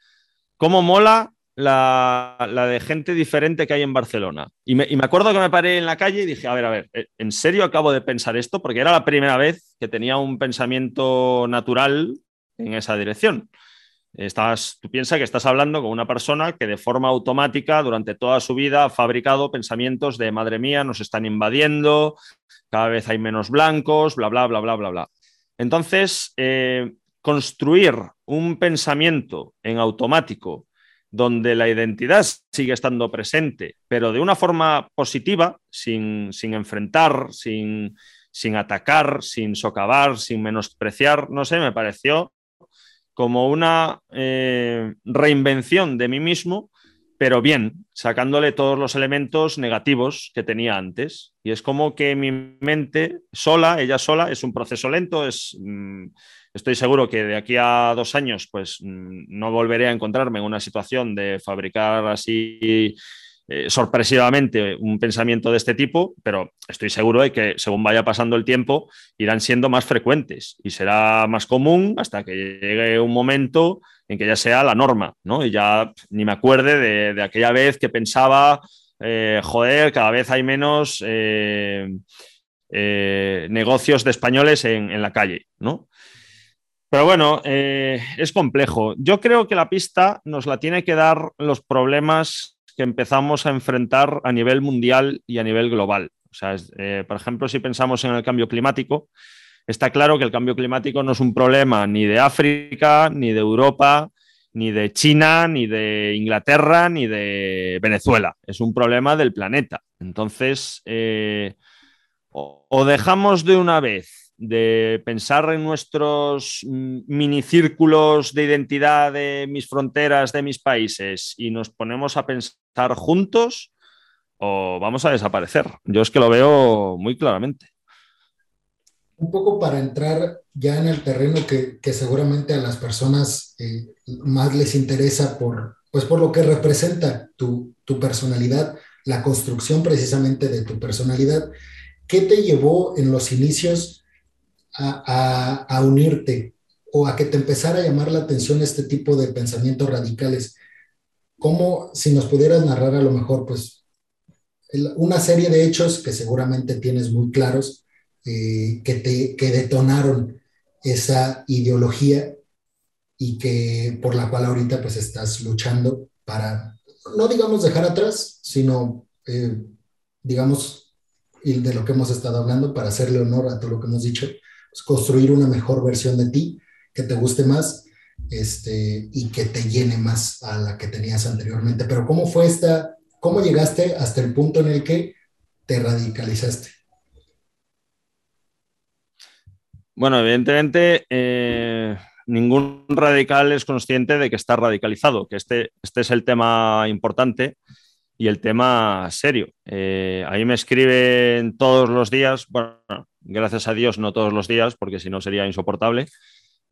¿cómo mola la, de gente diferente que hay en Barcelona? Y me, acuerdo que me paré en la calle y dije, a ver, a ver, eh, ¿en serio acabo de pensar esto? Porque era la primera vez que tenía un pensamiento natural en esa dirección. Estás, tú piensas que estás hablando con una persona que de forma automática durante toda su vida ha fabricado pensamientos de madre mía, nos están invadiendo, cada vez hay menos blancos, bla, bla, bla, bla, bla, bla. Entonces, eh, construir un pensamiento en automático donde la identidad sigue estando presente, pero de una forma positiva, sin, enfrentar, sin, sin atacar, sin socavar, sin menospreciar, no sé, me pareció como una eh, reinvención de mí mismo, pero bien, sacándole todos los elementos negativos que tenía antes. Y es como que mi mente sola, ella sola, es un proceso lento, es... Mm, estoy seguro que de aquí a dos años, pues mm, no volveré a encontrarme en una situación de fabricar así eh, sorpresivamente un pensamiento de este tipo, pero estoy seguro de que según vaya pasando el tiempo irán siendo más frecuentes y será más común hasta que llegue un momento en que ya sea la norma, ¿no? Y ya ni me acuerde de, aquella vez que pensaba, eh, joder, cada vez hay menos eh, negocios de españoles en, en, la calle, ¿no? Pero bueno, es complejo. Yo creo que la pista nos la tiene que dar los problemas que empezamos a enfrentar a nivel mundial y a nivel global. O sea, eh, por ejemplo, si pensamos en el cambio climático, está claro que el cambio climático no es un problema ni de África, ni de Europa, ni de China, ni de Inglaterra, ni de Venezuela. Es un problema del planeta. Entonces, eh, o dejamos de una vez de pensar en nuestros mm, minicírculos de identidad de mis fronteras, de mis países, y nos ponemos a pensar juntos, o vamos a desaparecer. Yo es que lo veo muy claramente. Un poco para entrar ya en el terreno que, seguramente a las personas eh, más les interesa por, pues por lo que representa tu, tu personalidad, la construcción precisamente de tu personalidad. ¿Qué te llevó en los inicios a, unirte o a que te empezara a llamar la atención este tipo de pensamientos radicales? ¿Cómo, si nos pudieras narrar a lo mejor, pues, una serie de hechos que seguramente tienes muy claros, eh, que, te, que detonaron esa ideología y que por la cual ahorita pues estás luchando para, no digamos dejar atrás, sino, eh, digamos, de lo que hemos estado hablando, para hacerle honor a todo lo que hemos dicho, pues, construir una mejor versión de ti que te guste más este, y que te llene más a la que tenías anteriormente. Pero ¿cómo fue esta, cómo llegaste hasta el punto en el que te radicalizaste? Bueno, evidentemente eh, ningún radical es consciente de que está radicalizado, que este, este es el tema importante y el tema serio. Eh, ahí me escriben todos los días, bueno, gracias a Dios no todos los días, porque si no sería insoportable,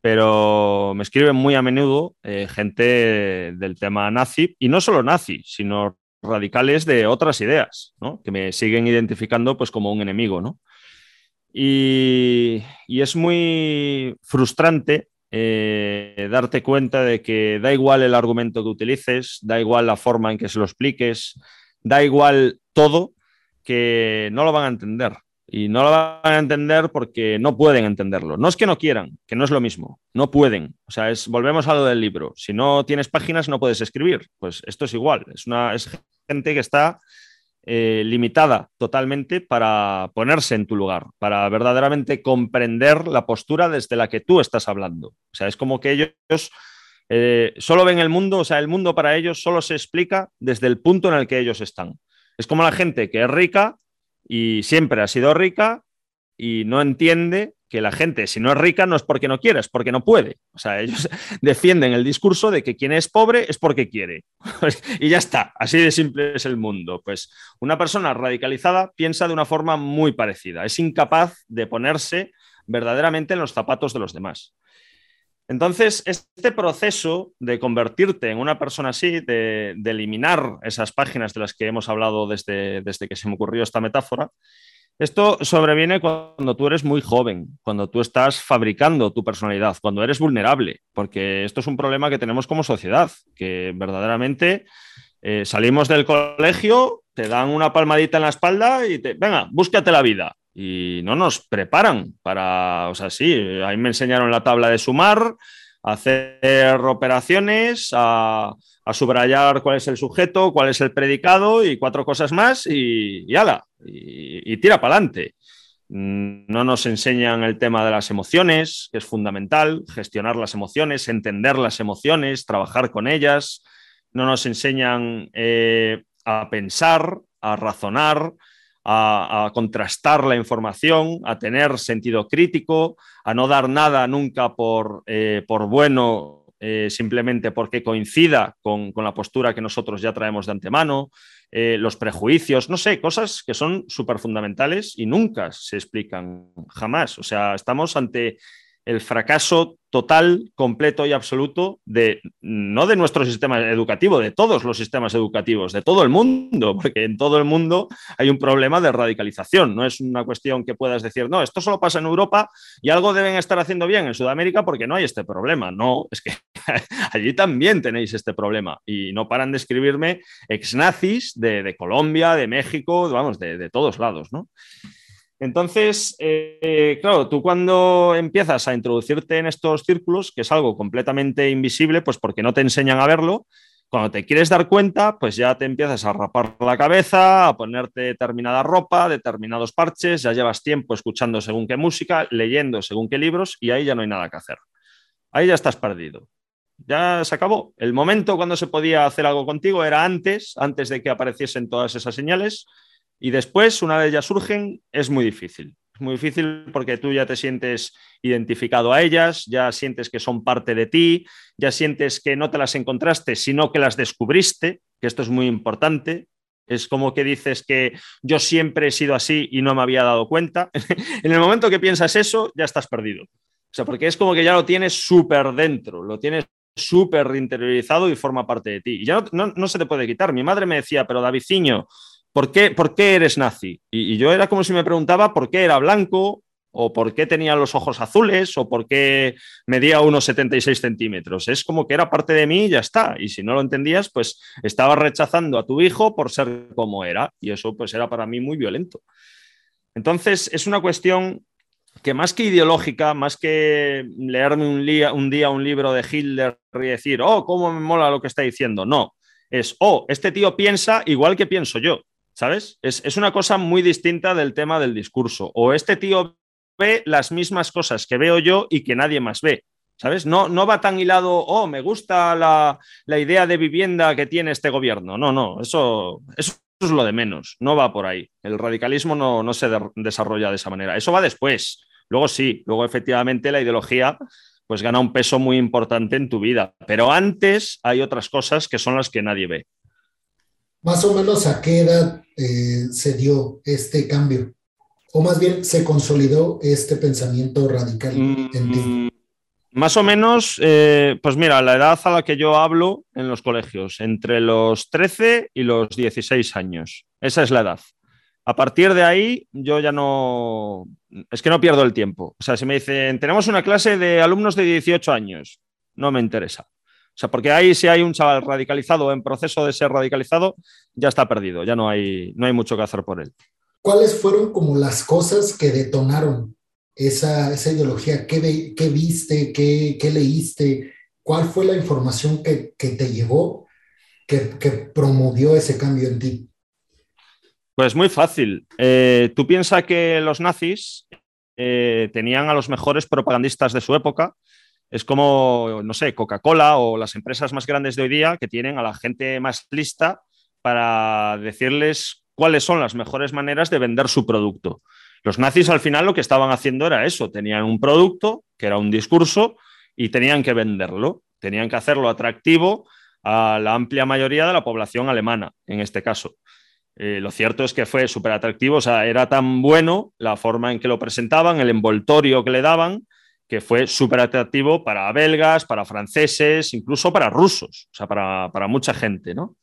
pero me escriben muy a menudo eh, gente del tema nazi, y no solo nazi, sino radicales de otras ideas, ¿no? que me siguen identificando pues, como un enemigo. ¿no? Y, y, es muy frustrante eh, darte cuenta de que da igual el argumento que utilices, da igual la forma en que se lo expliques, da igual todo, que no lo van a entender. Y no lo van a entender porque no pueden entenderlo. No es que no quieran, que no es lo mismo. No pueden. O sea, volvemos a lo del libro. Si no tienes páginas, no puedes escribir. Pues esto es igual. Es, una, es gente que está eh, limitada totalmente para ponerse en tu lugar, para verdaderamente comprender la postura desde la que tú estás hablando. O sea, es como que ellos eh, solo ven el mundo, o sea, el mundo para ellos solo se explica desde el punto en el que ellos están. Es como la gente que es rica y siempre ha sido rica y no entiende que la gente, si no es rica, no es porque no quiera, es porque no puede. O sea, ellos defienden el discurso de que quien es pobre es porque quiere. y ya está, así de simple es el mundo. Pues una persona radicalizada piensa de una forma muy parecida, es incapaz de ponerse verdaderamente en los zapatos de los demás. Entonces, este proceso de convertirte en una persona así, de, eliminar esas páginas de las que hemos hablado desde, desde que se me ocurrió esta metáfora, esto sobreviene cuando tú eres muy joven, cuando tú estás fabricando tu personalidad, cuando eres vulnerable, porque esto es un problema que tenemos como sociedad, que verdaderamente eh, salimos del colegio, te dan una palmadita en la espalda y te, venga, búscate la vida y no nos preparan para, o sea, sí, ahí me enseñaron la tabla de sumar, hacer operaciones, a, subrayar cuál es el sujeto, cuál es el predicado y cuatro cosas más y, y ala, y, tira para adelante. No nos enseñan el tema de las emociones, que es fundamental, gestionar las emociones, entender las emociones, trabajar con ellas. No nos enseñan eh, a pensar, a razonar, a, contrastar la información, a tener sentido crítico, a no dar nada nunca por, eh, por bueno eh, simplemente porque coincida con, la postura que nosotros ya traemos de antemano, eh, los prejuicios, no sé, cosas que son súper fundamentales y nunca se explican jamás. O sea, estamos ante el fracaso total, completo y absoluto de no de nuestro sistema educativo, de todos los sistemas educativos, de todo el mundo, porque en todo el mundo hay un problema de radicalización. No es una cuestión que puedas decir, no, esto solo pasa en Europa y algo deben estar haciendo bien en Sudamérica porque no hay este problema. No, es que allí también tenéis este problema y no paran de escribirme ex nazis de, Colombia, de México, vamos, de, de todos lados, ¿no? Entonces, eh, claro, tú cuando empiezas a introducirte en estos círculos, que es algo completamente invisible, pues porque no te enseñan a verlo, cuando te quieres dar cuenta, pues ya te empiezas a rapar la cabeza, a ponerte determinada ropa, determinados parches, ya llevas tiempo escuchando según qué música, leyendo según qué libros y ahí ya no hay nada que hacer. Ahí ya estás perdido. Ya se acabó. El momento cuando se podía hacer algo contigo era antes, antes de que apareciesen todas esas señales y después, una vez ya surgen, es muy difícil. Es muy difícil porque tú ya te sientes identificado a ellas, ya sientes que son parte de ti, ya sientes que no te las encontraste, sino que las descubriste, que esto es muy importante. Es como que dices que yo siempre he sido así y no me había dado cuenta. en el momento que piensas eso, ya estás perdido. O sea, porque es como que ya lo tienes súper dentro, lo tienes súper interiorizado y forma parte de ti. Y ya no, no, se te puede quitar. Mi madre me decía, pero Davidciño, ¿por qué, ¿por qué eres nazi? Y, yo era como si me preguntaba por qué era blanco, o por qué tenía los ojos azules, o por qué medía unos 76 centímetros. Es como que era parte de mí y ya está. Y si no lo entendías, pues estaba rechazando a tu hijo por ser como era. Y eso pues era para mí muy violento. Entonces, es una cuestión que más que ideológica, más que leerme un, día un día un libro de Hitler y decir, oh, cómo me mola lo que está diciendo. No, es, oh, este tío piensa igual que pienso yo. ¿Sabes? Es, una cosa muy distinta del tema del discurso. O este tío ve las mismas cosas que veo yo y que nadie más ve. ¿Sabes? No, no va tan hilado, oh, me gusta la, idea de vivienda que tiene este gobierno. No, no, eso, eso es lo de menos, no va por ahí. El radicalismo no, no se desarrolla de esa manera. Eso va después. Luego sí, luego efectivamente la ideología pues gana un peso muy importante en tu vida. Pero antes hay otras cosas que son las que nadie ve. Más o menos a qué edad eh, se dio este cambio? O más bien se consolidó este pensamiento radical en ti. Mm, más o menos, eh, pues mira, la edad a la que yo hablo en los colegios, entre los 13 y los 16 años. Esa es la edad. A partir de ahí, yo ya no. Es que no pierdo el tiempo. O sea, si me dicen, tenemos una clase de alumnos de 18 años, no me interesa. O sea, porque ahí si hay un chaval radicalizado en proceso de ser radicalizado, ya está perdido, ya no hay, no hay mucho que hacer por él. ¿Cuáles fueron como las cosas que detonaron esa, esa ideología? ¿Qué, qué viste? Qué, ¿Qué, leíste? ¿Cuál fue la información que, que te llevó, que, que, promovió ese cambio en ti? Pues muy fácil. Eh, tú piensas que los nazis eh, tenían a los mejores propagandistas de su época es como, no sé, Coca-Cola o las empresas más grandes de hoy día que tienen a la gente más lista para decirles cuáles son las mejores maneras de vender su producto. Los nazis al final lo que estaban haciendo era eso, tenían un producto que era un discurso y tenían que venderlo, tenían que hacerlo atractivo a la amplia mayoría de la población alemana, en este caso. Eh, lo cierto es que fue súper atractivo, o sea, era tan bueno la forma en que lo presentaban, el envoltorio que le daban, que fue súper atractivo para belgas, para franceses, incluso para rusos, o sea, para, mucha gente, ¿no?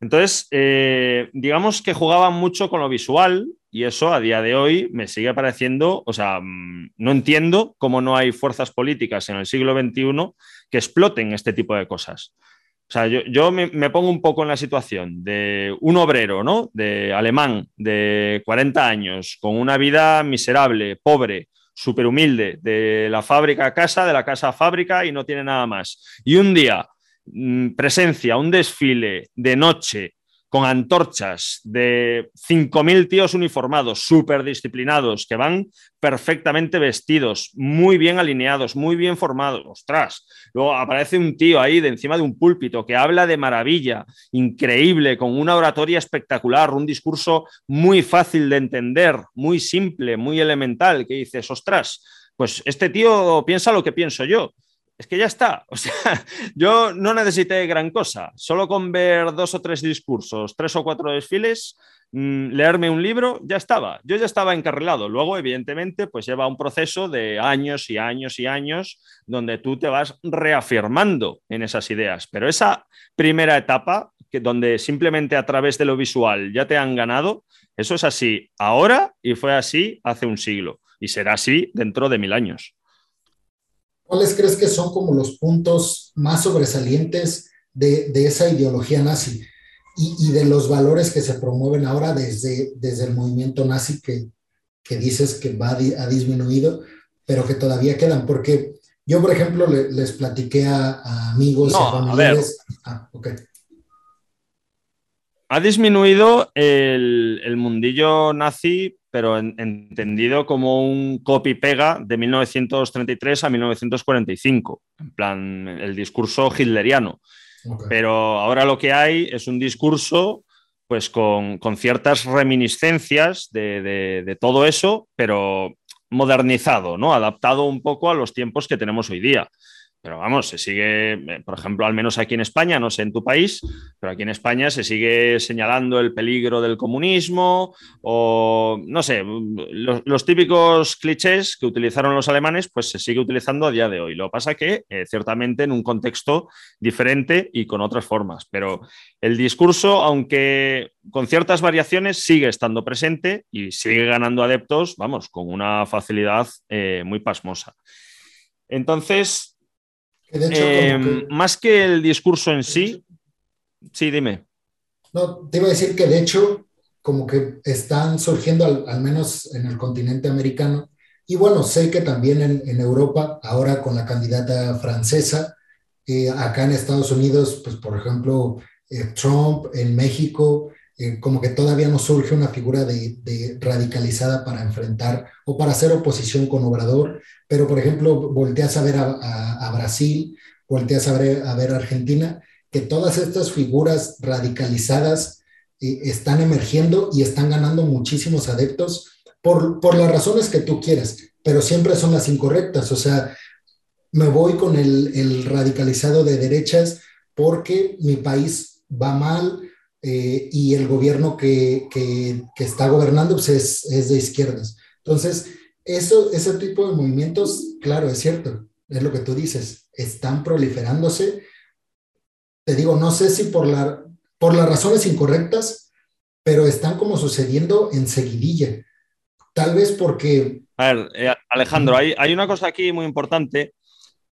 Entonces, eh, digamos que jugaban mucho con lo visual y eso a día de hoy me sigue pareciendo, o sea, mm, no entiendo cómo no hay fuerzas políticas en el siglo XXI que exploten este tipo de cosas. O sea, yo, me, me, pongo un poco en la situación de un obrero, ¿no? De alemán, de 40 años, con una vida miserable, pobre, súper humilde, de la fábrica a casa, de la casa a fábrica y no tiene nada más. Y un día, mm, presencia, un desfile de noche con antorchas de 5.000 tíos uniformados, súper disciplinados, que van perfectamente vestidos, muy bien alineados, muy bien formados. Ostras, luego aparece un tío ahí de encima de un púlpito que habla de maravilla, increíble, con una oratoria espectacular, un discurso muy fácil de entender, muy simple, muy elemental, que dices, ostras, pues este tío piensa lo que pienso yo es que ya está. O sea, yo no necesité gran cosa. Solo con ver dos o tres discursos, tres o cuatro desfiles, mm, leerme un libro, ya estaba. Yo ya estaba encarrilado. Luego, evidentemente, pues lleva un proceso de años y años y años donde tú te vas reafirmando en esas ideas. Pero esa primera etapa, que donde simplemente a través de lo visual ya te han ganado, eso es así ahora y fue así hace un siglo. Y será así dentro de mil años. ¿Cuáles crees que son como los puntos más sobresalientes de, esa ideología nazi y, de los valores que se promueven ahora desde, desde el movimiento nazi que, dices que va, ha disminuido, pero que todavía quedan? Porque yo, por ejemplo, les platiqué a, amigos y a familiares. Ah, ha disminuido el, el mundillo nazi pero entendido como un copy-pega de 1933 a 1945, en plan el discurso hitleriano. Pero ahora lo que hay es un discurso pues con, ciertas reminiscencias de, de, todo eso, pero modernizado, ¿no? Adaptado un poco a los tiempos que tenemos hoy día. Pero vamos, se sigue, eh, por ejemplo, al menos aquí en España, no sé en tu país, pero aquí en España se sigue señalando el peligro del comunismo o, no sé, los, típicos clichés que utilizaron los alemanes, pues se sigue utilizando a día de hoy. Lo que pasa que, eh, ciertamente, en un contexto diferente y con otras formas. Pero el discurso, aunque con ciertas variaciones, sigue estando presente y sigue ganando adeptos, vamos, con una facilidad eh, muy pasmosa. Entonces, Em, más que el discurso en sí, sí, dime. No, te iba a decir que de hecho, como que están surgiendo, al, menos en el continente americano, y bueno, sé que también en, Europa, ahora con la candidata francesa, eh, acá en Estados Unidos, pues por ejemplo, eh, Trump, en México, eh, como que todavía no surge una figura de, radicalizada para enfrentar o para hacer oposición con Obrador, pero por ejemplo, volteas a ver a, Brasil, volteas a ver a ver Argentina, que todas estas figuras radicalizadas eh, están emergiendo y están ganando muchísimos adeptos por, por las razones que tú quieras, pero siempre son las incorrectas, o sea, me voy con el radicalizado de derechas porque mi país va mal, eh, y el gobierno que, que, está gobernando pues es, es, de izquierdas. Entonces, eso, ese tipo de movimientos, claro, es cierto, es lo que tú dices, están proliferándose. Te digo, no sé si por, la, por las razones incorrectas, pero están como sucediendo en seguidilla. Tal vez porque... A ver, eh, Alejandro, hay, hay una cosa aquí muy importante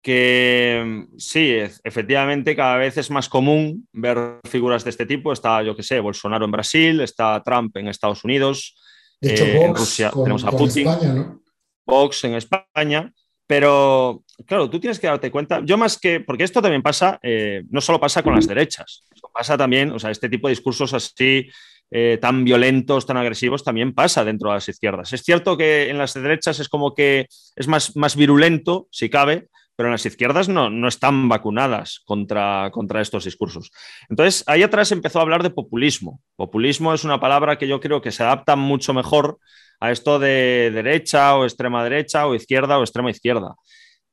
que sí, efectivamente cada vez es más común ver figuras de este tipo. Está, yo que sé, Bolsonaro en Brasil, está Trump en Estados Unidos, de hecho, eh, en Rusia tenemos a Putin, Vox en España. Pero claro, tú tienes que darte cuenta, yo más que, porque esto también pasa, eh, no solo pasa con las derechas, pasa también, o sea, este tipo de discursos así eh, tan violentos, tan agresivos, también pasa dentro de las izquierdas. Es cierto que en las derechas es como que es más, más virulento, si cabe, pero las izquierdas no, están vacunadas contra, contra estos discursos. Entonces, ahí atrás empezó a hablar de populismo. Populismo es una palabra que yo creo que se adapta mucho mejor a esto de derecha o extrema derecha o izquierda o extrema izquierda.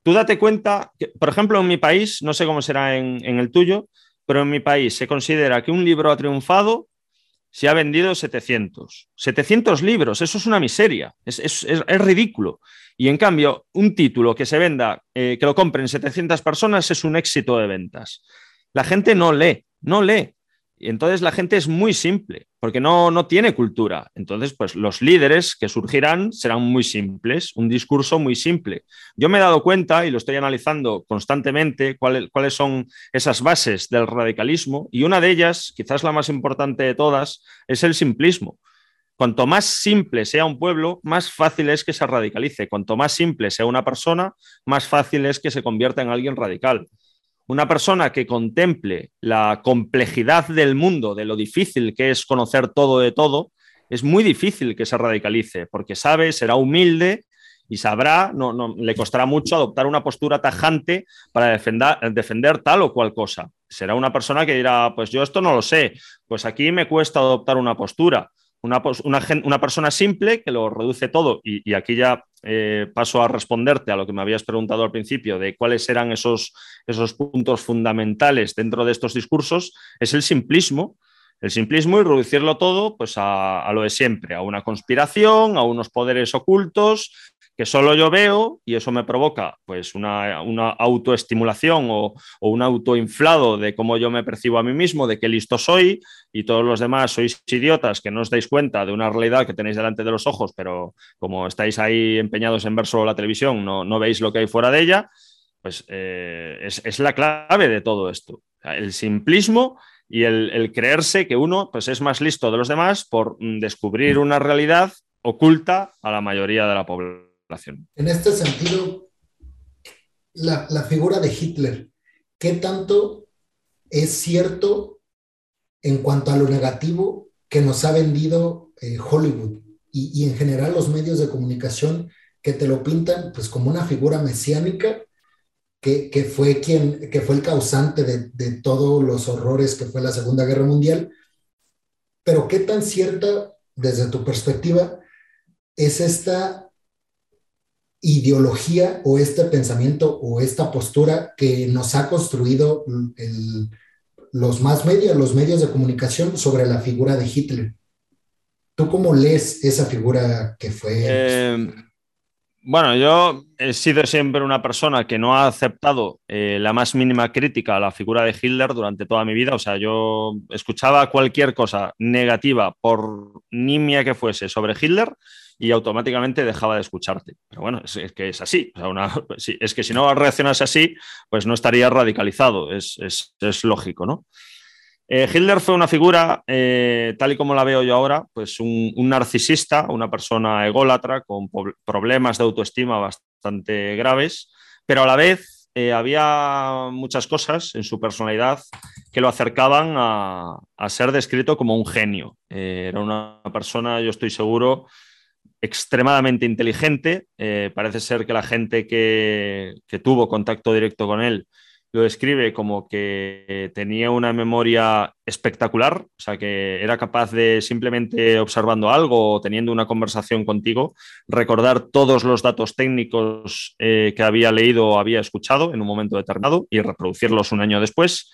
Tú date cuenta, que, por ejemplo, en mi país, no sé cómo será en el tuyo, pero en mi país se considera que un libro ha triunfado si ha vendido 700. 700 libros, eso es una miseria, es, es, es, ridículo. Y en cambio, un título que se venda, eh, que lo compren 700 personas, es un éxito de ventas. La gente no lee, no lee. Y entonces la gente es muy simple, porque no, no tiene cultura. Entonces, pues los líderes que surgirán serán muy simples, un discurso muy simple. Yo me he dado cuenta, y lo estoy analizando constantemente, cuáles, cuáles son esas bases del radicalismo, y una de ellas, quizás la más importante de todas, es el simplismo. Cuanto más simple sea un pueblo, más fácil es que se radicalice. Cuanto más simple sea una persona, más fácil es que se convierta en alguien radical. Una persona que contemple la complejidad del mundo, de lo difícil que es conocer todo de todo, es muy difícil que se radicalice, porque sabe, será humilde y sabrá, no, no, le costará mucho adoptar una postura tajante para defender, tal o cual cosa. Será una persona que dirá, pues yo esto no lo sé, pues aquí me cuesta adoptar una postura. Una, una, una persona simple que lo reduce todo, y, y aquí ya eh, paso a responderte a lo que me habías preguntado al principio de cuáles eran esos, esos puntos fundamentales dentro de estos discursos, es el simplismo, el simplismo y reducirlo todo pues a, lo de siempre, a una conspiración, a unos poderes ocultos que solo yo veo y eso me provoca pues una, autoestimulación o, un autoinflado de cómo yo me percibo a mí mismo, de qué listo soy y todos los demás sois idiotas que no os dais cuenta de una realidad que tenéis delante de los ojos, pero como estáis ahí empeñados en ver solo la televisión, no, veis lo que hay fuera de ella, pues eh, es, la clave de todo esto. El simplismo y el, el, creerse que uno pues, es más listo de los demás por mm, descubrir una realidad oculta a la mayoría de la población. En este sentido, la, la, figura de Hitler, ¿qué tanto es cierto en cuanto a lo negativo que nos ha vendido eh, Hollywood y, y, en general los medios de comunicación que te lo pintan pues como una figura mesiánica que, fue quien, que fue el causante de, todos los horrores que fue la Segunda Guerra Mundial? Pero ¿qué tan cierta desde tu perspectiva es esta ideología o este pensamiento o esta postura que nos ha construido los más medios, los medios de comunicación sobre la figura de Hitler. ¿Tú cómo lees esa figura que fue? Eh, bueno, yo he sido siempre una persona que no ha aceptado eh, la más mínima crítica a la figura de Hitler durante toda mi vida. O sea, yo escuchaba cualquier cosa negativa, por nimia que fuese, sobre Hitler y automáticamente dejaba de escucharte. Pero bueno, es, que es así. O sea, es que si no reaccionas así, pues no estarías radicalizado. Es, es, es lógico, ¿no? Eh, Hitler fue una figura, eh, tal y como la veo yo ahora, pues un, narcisista, una persona ególatra con problemas de autoestima bastante graves, pero a la vez eh, había muchas cosas en su personalidad que lo acercaban a, a ser descrito como un genio. Eh, era una persona, yo estoy seguro, extremadamente inteligente. Parece ser que la gente que, que, tuvo contacto directo con él lo describe como que tenía una memoria espectacular, o sea, que era capaz de simplemente observando algo o teniendo una conversación contigo, recordar todos los datos técnicos eh, que había leído o había escuchado en un momento determinado y reproducirlos un año después.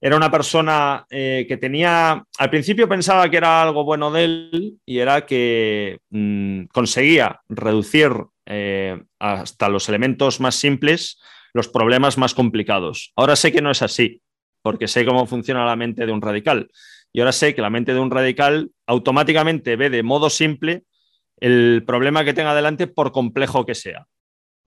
Era una persona eh, que tenía, al principio pensaba que era algo bueno de él y era que mmm, conseguía reducir eh, hasta los elementos más simples los problemas más complicados. Ahora sé que no es así, porque sé cómo funciona la mente de un radical. Y ahora sé que la mente de un radical automáticamente ve de modo simple el problema que tenga delante por complejo que sea.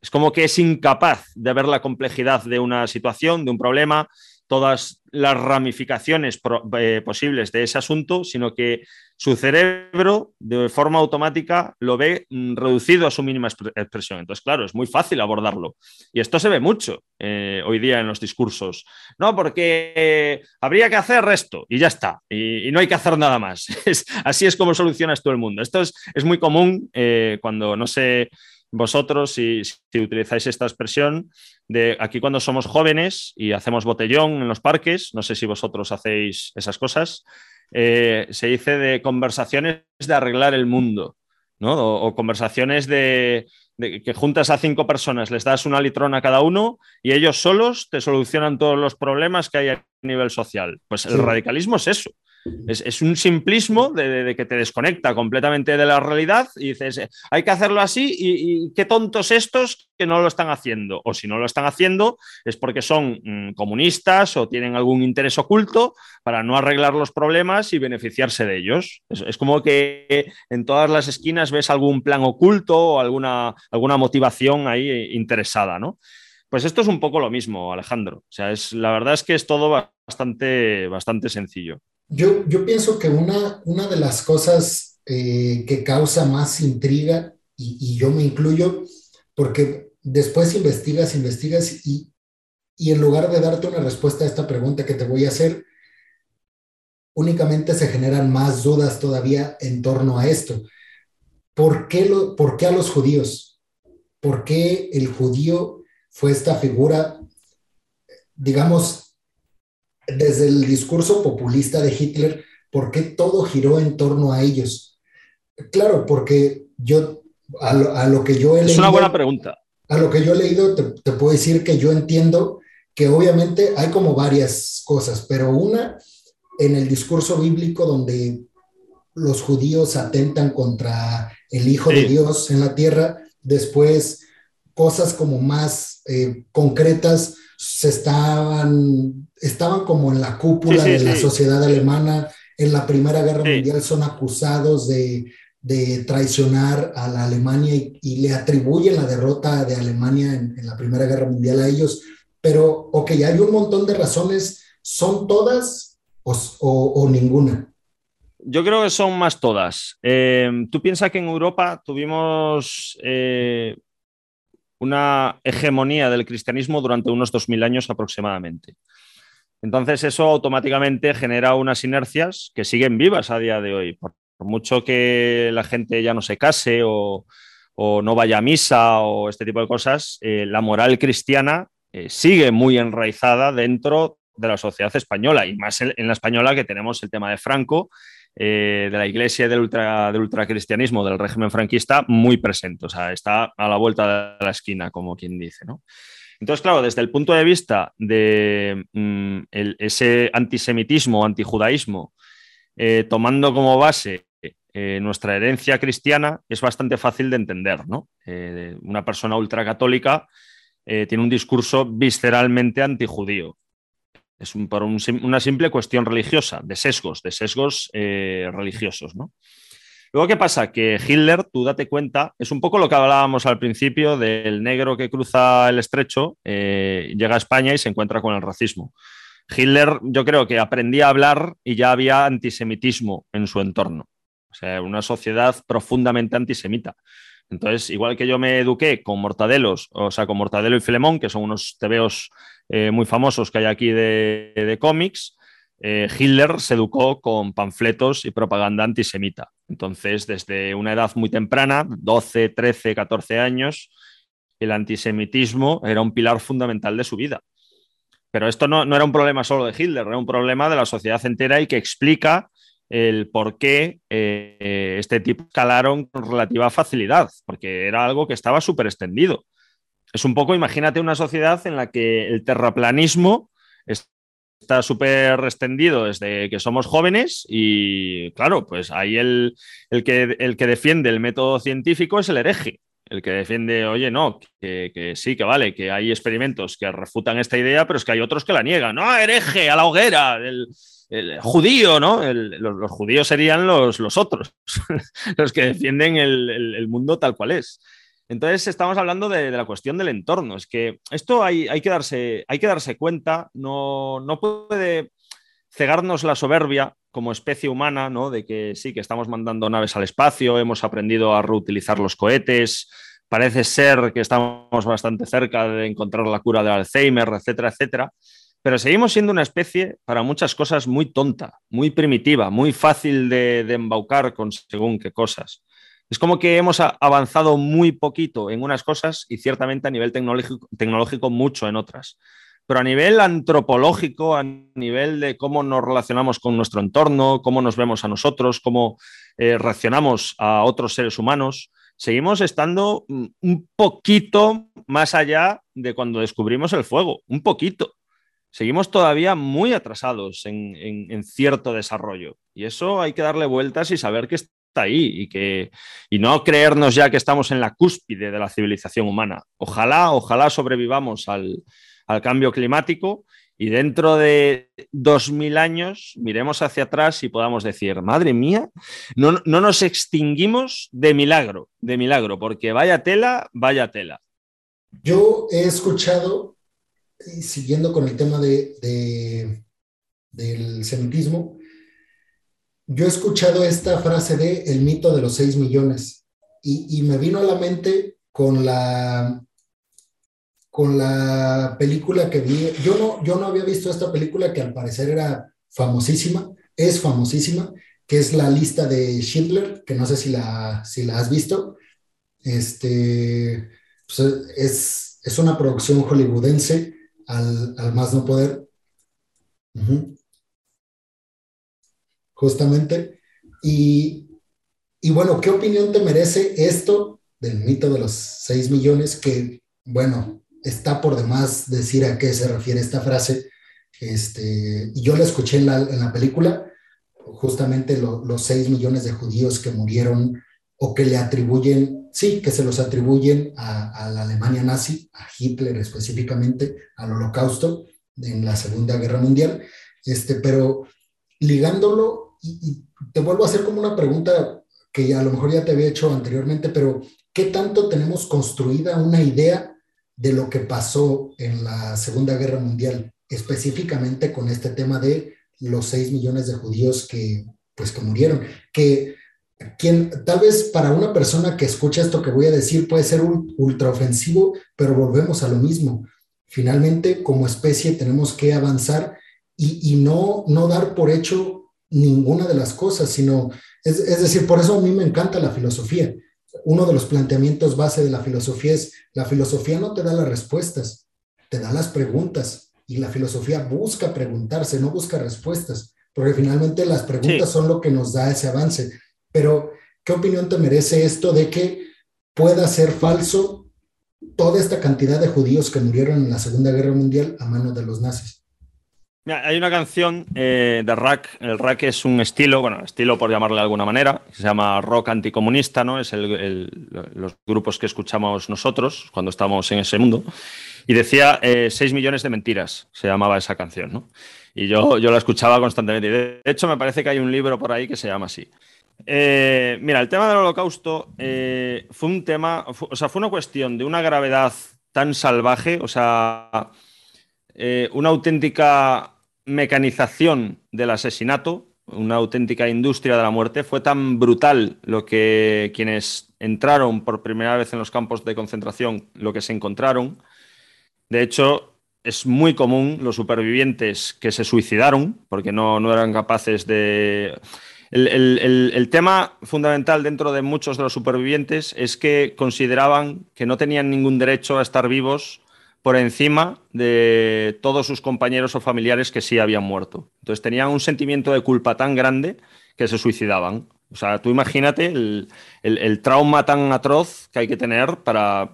Es como que es incapaz de ver la complejidad de una situación, de un problema, todas las ramificaciones eh, posibles de ese asunto, sino que su cerebro de forma automática lo ve mm, reducido a su mínima expresión. Entonces, claro, es muy fácil abordarlo. Y esto se ve mucho eh, hoy día en los discursos. No, porque eh, habría que hacer esto y ya está. Y, no hay que hacer nada más. Así es como solucionas todo el mundo. Esto es, es muy común cuando no sé vosotros, si, si, utilizáis esta expresión, de aquí cuando somos jóvenes y hacemos botellón en los parques, no sé si vosotros hacéis esas cosas, eh, se dice de conversaciones de arreglar el mundo, ¿no? O, o conversaciones de, de, que juntas a cinco personas, les das una litrona a cada uno y ellos solos te solucionan todos los problemas que hay a nivel social. Pues el sí. radicalismo es eso. Es, es un simplismo de, de, que te desconecta completamente de la realidad y dices, hay que hacerlo así y, qué tontos estos que no lo están haciendo. O si no lo están haciendo es porque son mmm, comunistas o tienen algún interés oculto para no arreglar los problemas y beneficiarse de ellos. Es, es como que en todas las esquinas ves algún plan oculto o alguna, alguna motivación ahí interesada, ¿no? Pues esto es un poco lo mismo, Alejandro. O sea, es, la verdad es que es todo bastante, bastante sencillo. Yo, pienso que una, una de las cosas eh, que causa más intriga, y, y, yo me incluyo, porque después investigas, investigas y, y en lugar de darte una respuesta a esta pregunta que te voy a hacer, únicamente se generan más dudas todavía en torno a esto. ¿Por qué, lo, ¿Por qué a los judíos? ¿Por qué el judío fue esta figura, digamos, desde el discurso populista de Hitler, por qué todo giró en torno a ellos? Claro, porque yo, a lo, que yo he leído... Es una buena pregunta. A lo que yo he leído, te, te puedo decir que yo entiendo que obviamente hay como varias cosas, pero una en el discurso bíblico donde los judíos atentan contra el Hijo de Dios en la tierra, después cosas como más eh, concretas se estaban, estaban como en la cúpula de la sociedad alemana, en la Primera Guerra Mundial son acusados de, traicionar a la Alemania y, le atribuyen la derrota de Alemania en, en, la Primera Guerra Mundial a ellos, pero ok, hay un montón de razones, ¿son todas o, ninguna? Yo creo que son más todas. Eh, tú piensas que en Europa tuvimos eh, una hegemonía del cristianismo durante unos 2.000 años aproximadamente. Entonces eso automáticamente genera unas inercias que siguen vivas a día de hoy. Por, mucho que la gente ya no se case o, no vaya a misa o este tipo de cosas, eh, la moral cristiana sigue muy enraizada dentro de la sociedad española y más en, la española que tenemos el tema de Franco, eh, de la iglesia del, ultra, del ultracristianismo del régimen franquista muy presente, o sea, está a la vuelta de la esquina, como quien dice, ¿no? Entonces, claro, desde el punto de vista de mm, ese antisemitismo, antijudaísmo, eh, tomando como base eh, nuestra herencia cristiana, es bastante fácil de entender, ¿no? una persona ultracatólica tiene un discurso visceralmente antijudío. Es por una simple cuestión religiosa, de sesgos, de sesgos eh, religiosos, ¿no? Luego, ¿qué pasa? Que Hitler, tú date cuenta, es un poco lo que hablábamos al principio del negro que cruza el estrecho, eh, llega a España y se encuentra con el racismo. Hitler, yo creo que aprendía a hablar y ya había antisemitismo en su entorno. O sea, una sociedad profundamente antisemita. Entonces, igual que yo me eduqué con Mortadelos, o sea, con Mortadelo y Filemón, que son unos tebeos eh, muy famosos que hay aquí de, cómics, eh, Hitler se educó con panfletos y propaganda antisemita. Entonces, desde una edad muy temprana, 12, 13, 14 años, el antisemitismo era un pilar fundamental de su vida. Pero esto no, no era un problema solo de Hitler, era un problema de la sociedad entera y que explica el por qué eh, este tipo escalaron con relativa facilidad, porque era algo que estaba súper extendido. Es un poco, imagínate una sociedad en la que el terraplanismo está súper extendido desde que somos jóvenes y claro, pues ahí el, que, el que defiende el método científico es el hereje. El que defiende, oye, no, que, sí, que vale, que hay experimentos que refutan esta idea, pero es que hay otros que la niegan. No, hereje, a la hoguera. El, el judío, ¿no? los, judíos serían los, otros, los que defienden el, mundo tal cual es. Entonces estamos hablando de, la cuestión del entorno. Es que esto hay, hay, que, darse, hay que darse cuenta, no, no puede cegarnos la soberbia como especie humana, ¿no? De que sí, que estamos mandando naves al espacio, hemos aprendido a reutilizar los cohetes, parece ser que estamos bastante cerca de encontrar la cura del Alzheimer, etcétera, etcétera. Pero seguimos siendo una especie para muchas cosas muy tonta, muy primitiva, muy fácil de, embaucar con según qué cosas. Es como que hemos avanzado muy poquito en unas cosas y ciertamente a nivel tecnológico, mucho en otras. Pero a nivel antropológico, a nivel de cómo nos relacionamos con nuestro entorno, cómo nos vemos a nosotros, cómo eh, reaccionamos a otros seres humanos, seguimos estando mm, un poquito más allá de cuando descubrimos el fuego, un poquito seguimos todavía muy atrasados en, cierto desarrollo. Y eso hay que darle vueltas y saber que está ahí y, que, y no creernos ya que estamos en la cúspide de la civilización humana. Ojalá, ojalá sobrevivamos al, cambio climático y dentro de 2.000 años miremos hacia atrás y podamos decir, madre mía, no, no nos extinguimos de milagro, de milagro, porque vaya tela, vaya tela. Yo he escuchado siguiendo con el tema de, del semitismo, yo he escuchado esta frase de el mito de los seis millones y, me vino a la mente con la, con la película que vi. Yo no, yo no había visto esta película que al parecer era famosísima, es famosísima, que es la lista de Schindler, que no sé si la, si la has visto. Este, pues, es, es, una producción hollywoodense al, al más no poder. Justamente. Y, y bueno, ¿qué opinión te merece esto del mito de los 6 millones? Que, bueno, está por demás decir a qué se refiere esta frase. Este, yo la escuché en la, en la película, justamente los 6 millones de judíos que murieron o que le atribuyen, sí, que se los atribuyen a, la Alemania nazi, a Hitler específicamente, al holocausto en la Segunda Guerra Mundial, este, pero ligándolo, y te vuelvo a hacer como una pregunta que a lo mejor ya te había hecho anteriormente, pero ¿qué tanto tenemos construida una idea de lo que pasó en la Segunda Guerra Mundial, específicamente con este tema de los 6 millones de judíos que, pues, que murieron? Que quien, tal vez para una persona que escucha esto que voy a decir puede ser un ultraofensivo, pero volvemos a lo mismo. Finalmente, como especie, tenemos que avanzar y, y no, no dar por hecho ninguna de las cosas, sino, es, es decir, por eso a mí me encanta la filosofía uno de los planteamientos base de la filosofía es, la filosofía no te da las respuestas, te da las preguntas y la filosofía busca preguntarse, no busca respuestas, porque finalmente las preguntas son lo que nos da ese avance. Pero, ¿qué opinión te merece esto de que pueda ser falso toda esta cantidad de judíos que murieron en la Segunda Guerra Mundial a manos de los nazis? hay una canción eh, de rack. El rack es un estilo, bueno, estilo por llamarle de alguna manera, se llama rock anticomunista, ¿no? Es los grupos que escuchamos nosotros cuando estamos en ese mundo. Y decía 6 eh, millones de mentiras, se llamaba esa canción, ¿no? Y yo, yo la escuchaba constantemente. De hecho, me parece que hay un libro por ahí que se llama así. Eh, mira, el tema del holocausto fue un tema, o sea, fue una cuestión de una gravedad tan salvaje, o sea, una auténtica mecanización del asesinato, una auténtica industria de la muerte. Fue tan brutal lo que quienes entraron por primera vez en los campos de concentración, lo que se encontraron. De hecho, es muy común los supervivientes que se suicidaron porque no, no eran capaces de... El, tema fundamental dentro de muchos de los supervivientes es que consideraban que no tenían ningún derecho a estar vivos por encima de todos sus compañeros o familiares que sí habían muerto. Entonces tenían un sentimiento de culpa tan grande que se suicidaban. O sea, tú imagínate el, trauma tan atroz que hay que tener para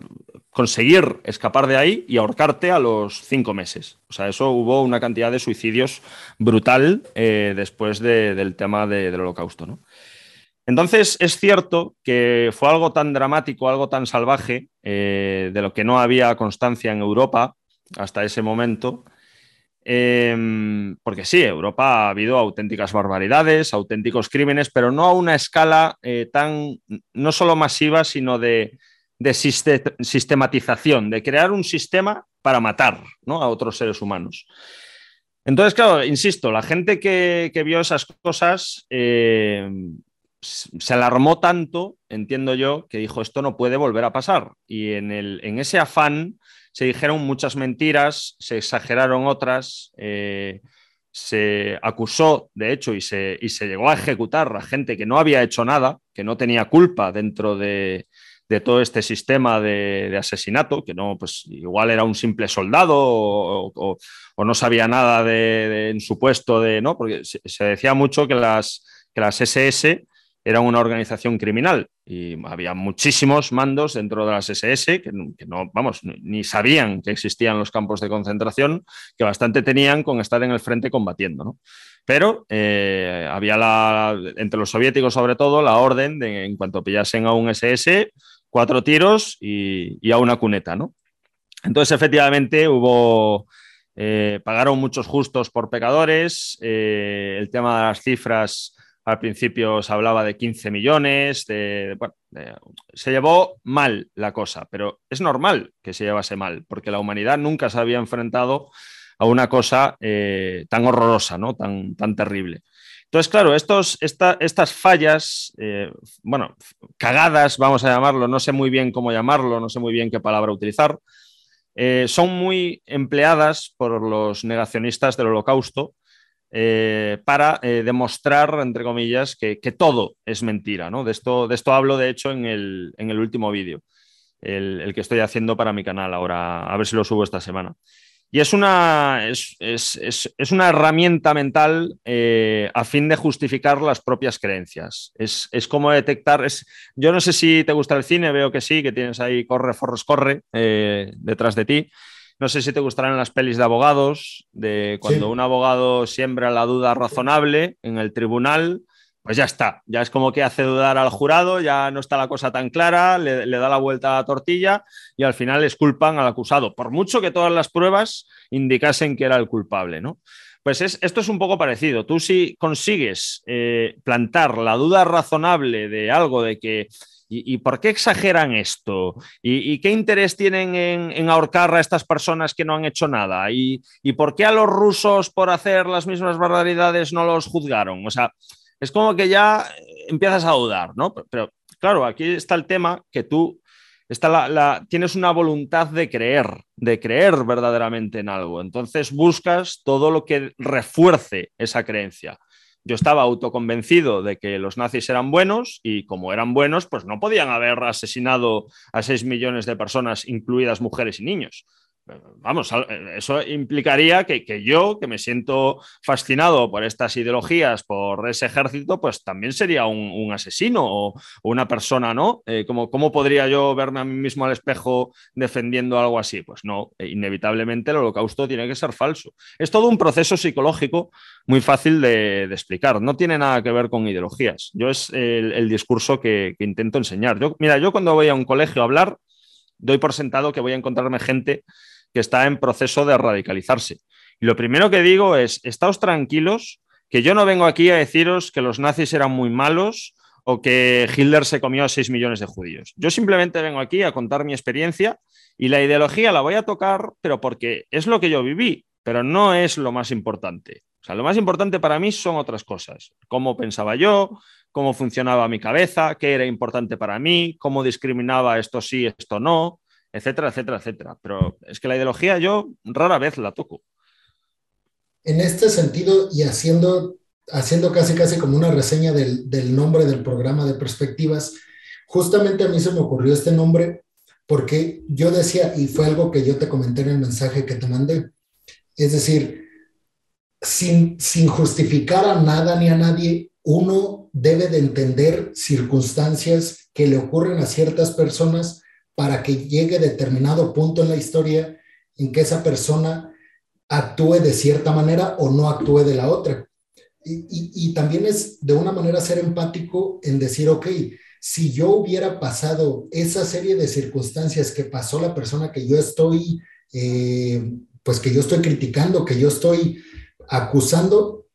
conseguir escapar de ahí y ahorcarte a los cinco meses. O sea, eso hubo una cantidad de suicidios brutal eh, después del tema del holocausto. ¿no? Entonces, es cierto que fue algo tan dramático, algo tan salvaje, eh, de lo que no había constancia en Europa hasta ese momento, em, porque sí, Europa ha habido auténticas barbaridades, auténticos crímenes, pero no a una escala eh, tan, no solo masiva, sino de, sistematización, de crear un sistema para matar a otros seres humanos. Entonces, claro, insisto, la gente que, vio esas cosas eh, se alarmó tanto, entiendo yo, que dijo esto no puede volver a pasar. Y en, el, en ese afán se dijeron muchas mentiras, se exageraron otras, eh, se acusó, de hecho, y se, y se, llegó a ejecutar a gente que no había hecho nada, que no tenía culpa dentro de, de todo este sistema de, de, asesinato, que no, pues igual era un simple soldado o, no sabía nada de, en su puesto de, ¿no? Porque se, decía mucho que las, que las SS era una organización criminal y había muchísimos mandos dentro de las SS que, no, vamos, ni sabían que existían los campos de concentración, que bastante tenían con estar en el frente combatiendo. ¿no? Pero eh, había la, entre los soviéticos sobre todo la orden de en cuanto pillasen a un SS, cuatro tiros y, a una cuneta. ¿no? Entonces, efectivamente, hubo... Eh, pagaron muchos justos por pecadores, eh, el tema de las cifras al principio se hablaba de 15 millones, de, se llevó mal la cosa, pero es normal que se llevase mal, porque la humanidad nunca se había enfrentado a una cosa eh, tan horrorosa, ¿no? tan, tan terrible. Entonces, claro, estas fallas, eh, bueno, cagadas, vamos a llamarlo, no sé muy bien cómo llamarlo, no sé muy bien qué palabra utilizar, eh, son muy empleadas por los negacionistas del holocausto eh, para demostrar, entre comillas, que, todo es mentira. ¿no? De, esto, de esto hablo, de hecho, en el, último vídeo, el, que estoy haciendo para mi canal ahora, a ver si lo subo esta semana. Y es una, es, es, es, una herramienta mental eh, a fin de justificar las propias creencias. Es, como detectar. yo no sé si te gusta el cine, veo que sí, que tienes ahí Corre, Forres, Corre eh, detrás de ti. No sé si te gustarán las pelis de abogados, de cuando un abogado siembra la duda razonable en el tribunal pues ya está, ya es como que hace dudar al jurado, ya no está la cosa tan clara, le, da la vuelta a la tortilla y al final les culpan al acusado, por mucho que todas las pruebas indicasen que era el culpable, ¿no? Pues esto es un poco parecido. Tú si consigues eh, plantar la duda razonable de algo de que ¿Y, por qué exageran esto? ¿Y, qué interés tienen en, ahorcar a estas personas que no han hecho nada? ¿Y, ¿Y, por qué a los rusos por hacer las mismas barbaridades no los juzgaron? O sea, es como que ya empiezas a dudar, ¿no? Pero, claro, aquí está el tema que tú tienes una voluntad de creer, de creer verdaderamente en algo. Entonces buscas todo lo que refuerce esa creencia. Yo estaba autoconvencido de que los nazis eran buenos y como eran buenos, pues no podían haber asesinado a 6 millones de personas, incluidas mujeres y niños. Vamos, eso implicaría que, yo, que me siento fascinado por estas ideologías, por ese ejército, pues también sería un, asesino o, una persona, ¿no? Eh, ¿cómo, podría yo verme a mí mismo al espejo defendiendo algo así? Pues no, eh, inevitablemente el holocausto tiene que ser falso. Es todo un proceso psicológico muy fácil de, explicar, no tiene nada que ver con ideologías. Yo es el, discurso que, que, intento enseñar. Yo, mira, yo cuando voy a un colegio a hablar, doy por sentado que voy a encontrarme gente que está en proceso de radicalizarse. Y lo primero que digo es, estáos tranquilos, que yo no vengo aquí a deciros que los nazis eran muy malos o que Hitler se comió a 6 millones de judíos. Yo simplemente vengo aquí a contar mi experiencia y la ideología la voy a tocar, pero porque es lo que yo viví, pero no es lo más importante. O sea, lo más importante para mí son otras cosas. Cómo pensaba yo, cómo funcionaba mi cabeza, qué era importante para mí, cómo discriminaba esto sí, esto no, etcétera, etcétera, etcétera. Pero es que la ideología yo rara vez la toco. En este sentido, y haciendo, haciendo casi casi como una reseña del, del nombre del programa de perspectivas, justamente a mí se me ocurrió este nombre porque yo decía, y fue algo que yo te comenté en el mensaje que te mandé, es decir, sin, sin justificar a nada ni a nadie, uno debe de entender circunstancias que le ocurren a ciertas personas para que llegue determinado punto en la historia en que esa persona actúe de cierta manera o no actúe de la otra. Y, también es de una manera ser empático en decir, ok, si yo hubiera pasado esa serie de circunstancias que pasó la persona que yo estoy, eh, pues que yo estoy criticando, que yo estoy acusando,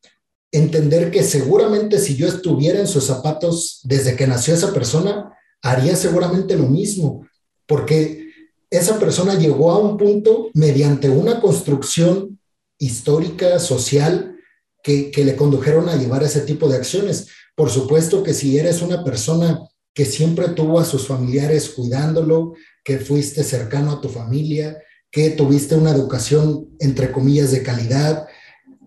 entender que seguramente si yo estuviera en sus zapatos desde que nació esa persona, haría seguramente lo mismo porque esa persona llegó a un punto mediante una construcción histórica, social, que, le condujeron a llevar ese tipo de acciones. Por supuesto que si eres una persona que siempre tuvo a sus familiares cuidándolo, que fuiste cercano a tu familia, que tuviste una educación, entre comillas, de calidad,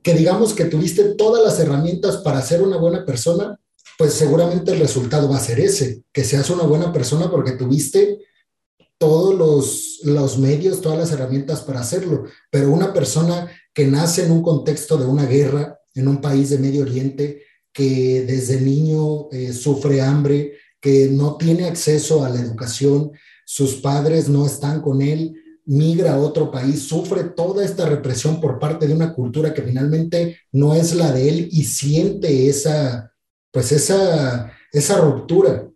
que digamos que tuviste todas las herramientas para ser una buena persona, pues seguramente el resultado va a ser ese, que seas una buena persona porque tuviste todos los, los medios, todas las herramientas para hacerlo, pero una persona que nace en un contexto de una guerra, en un país de Medio Oriente, que desde niño eh, sufre hambre, que no tiene acceso a la educación, sus padres no están con él, migra a otro país, sufre toda esta represión por parte de una cultura que finalmente no es la de él y siente esa, pues esa, esa ruptura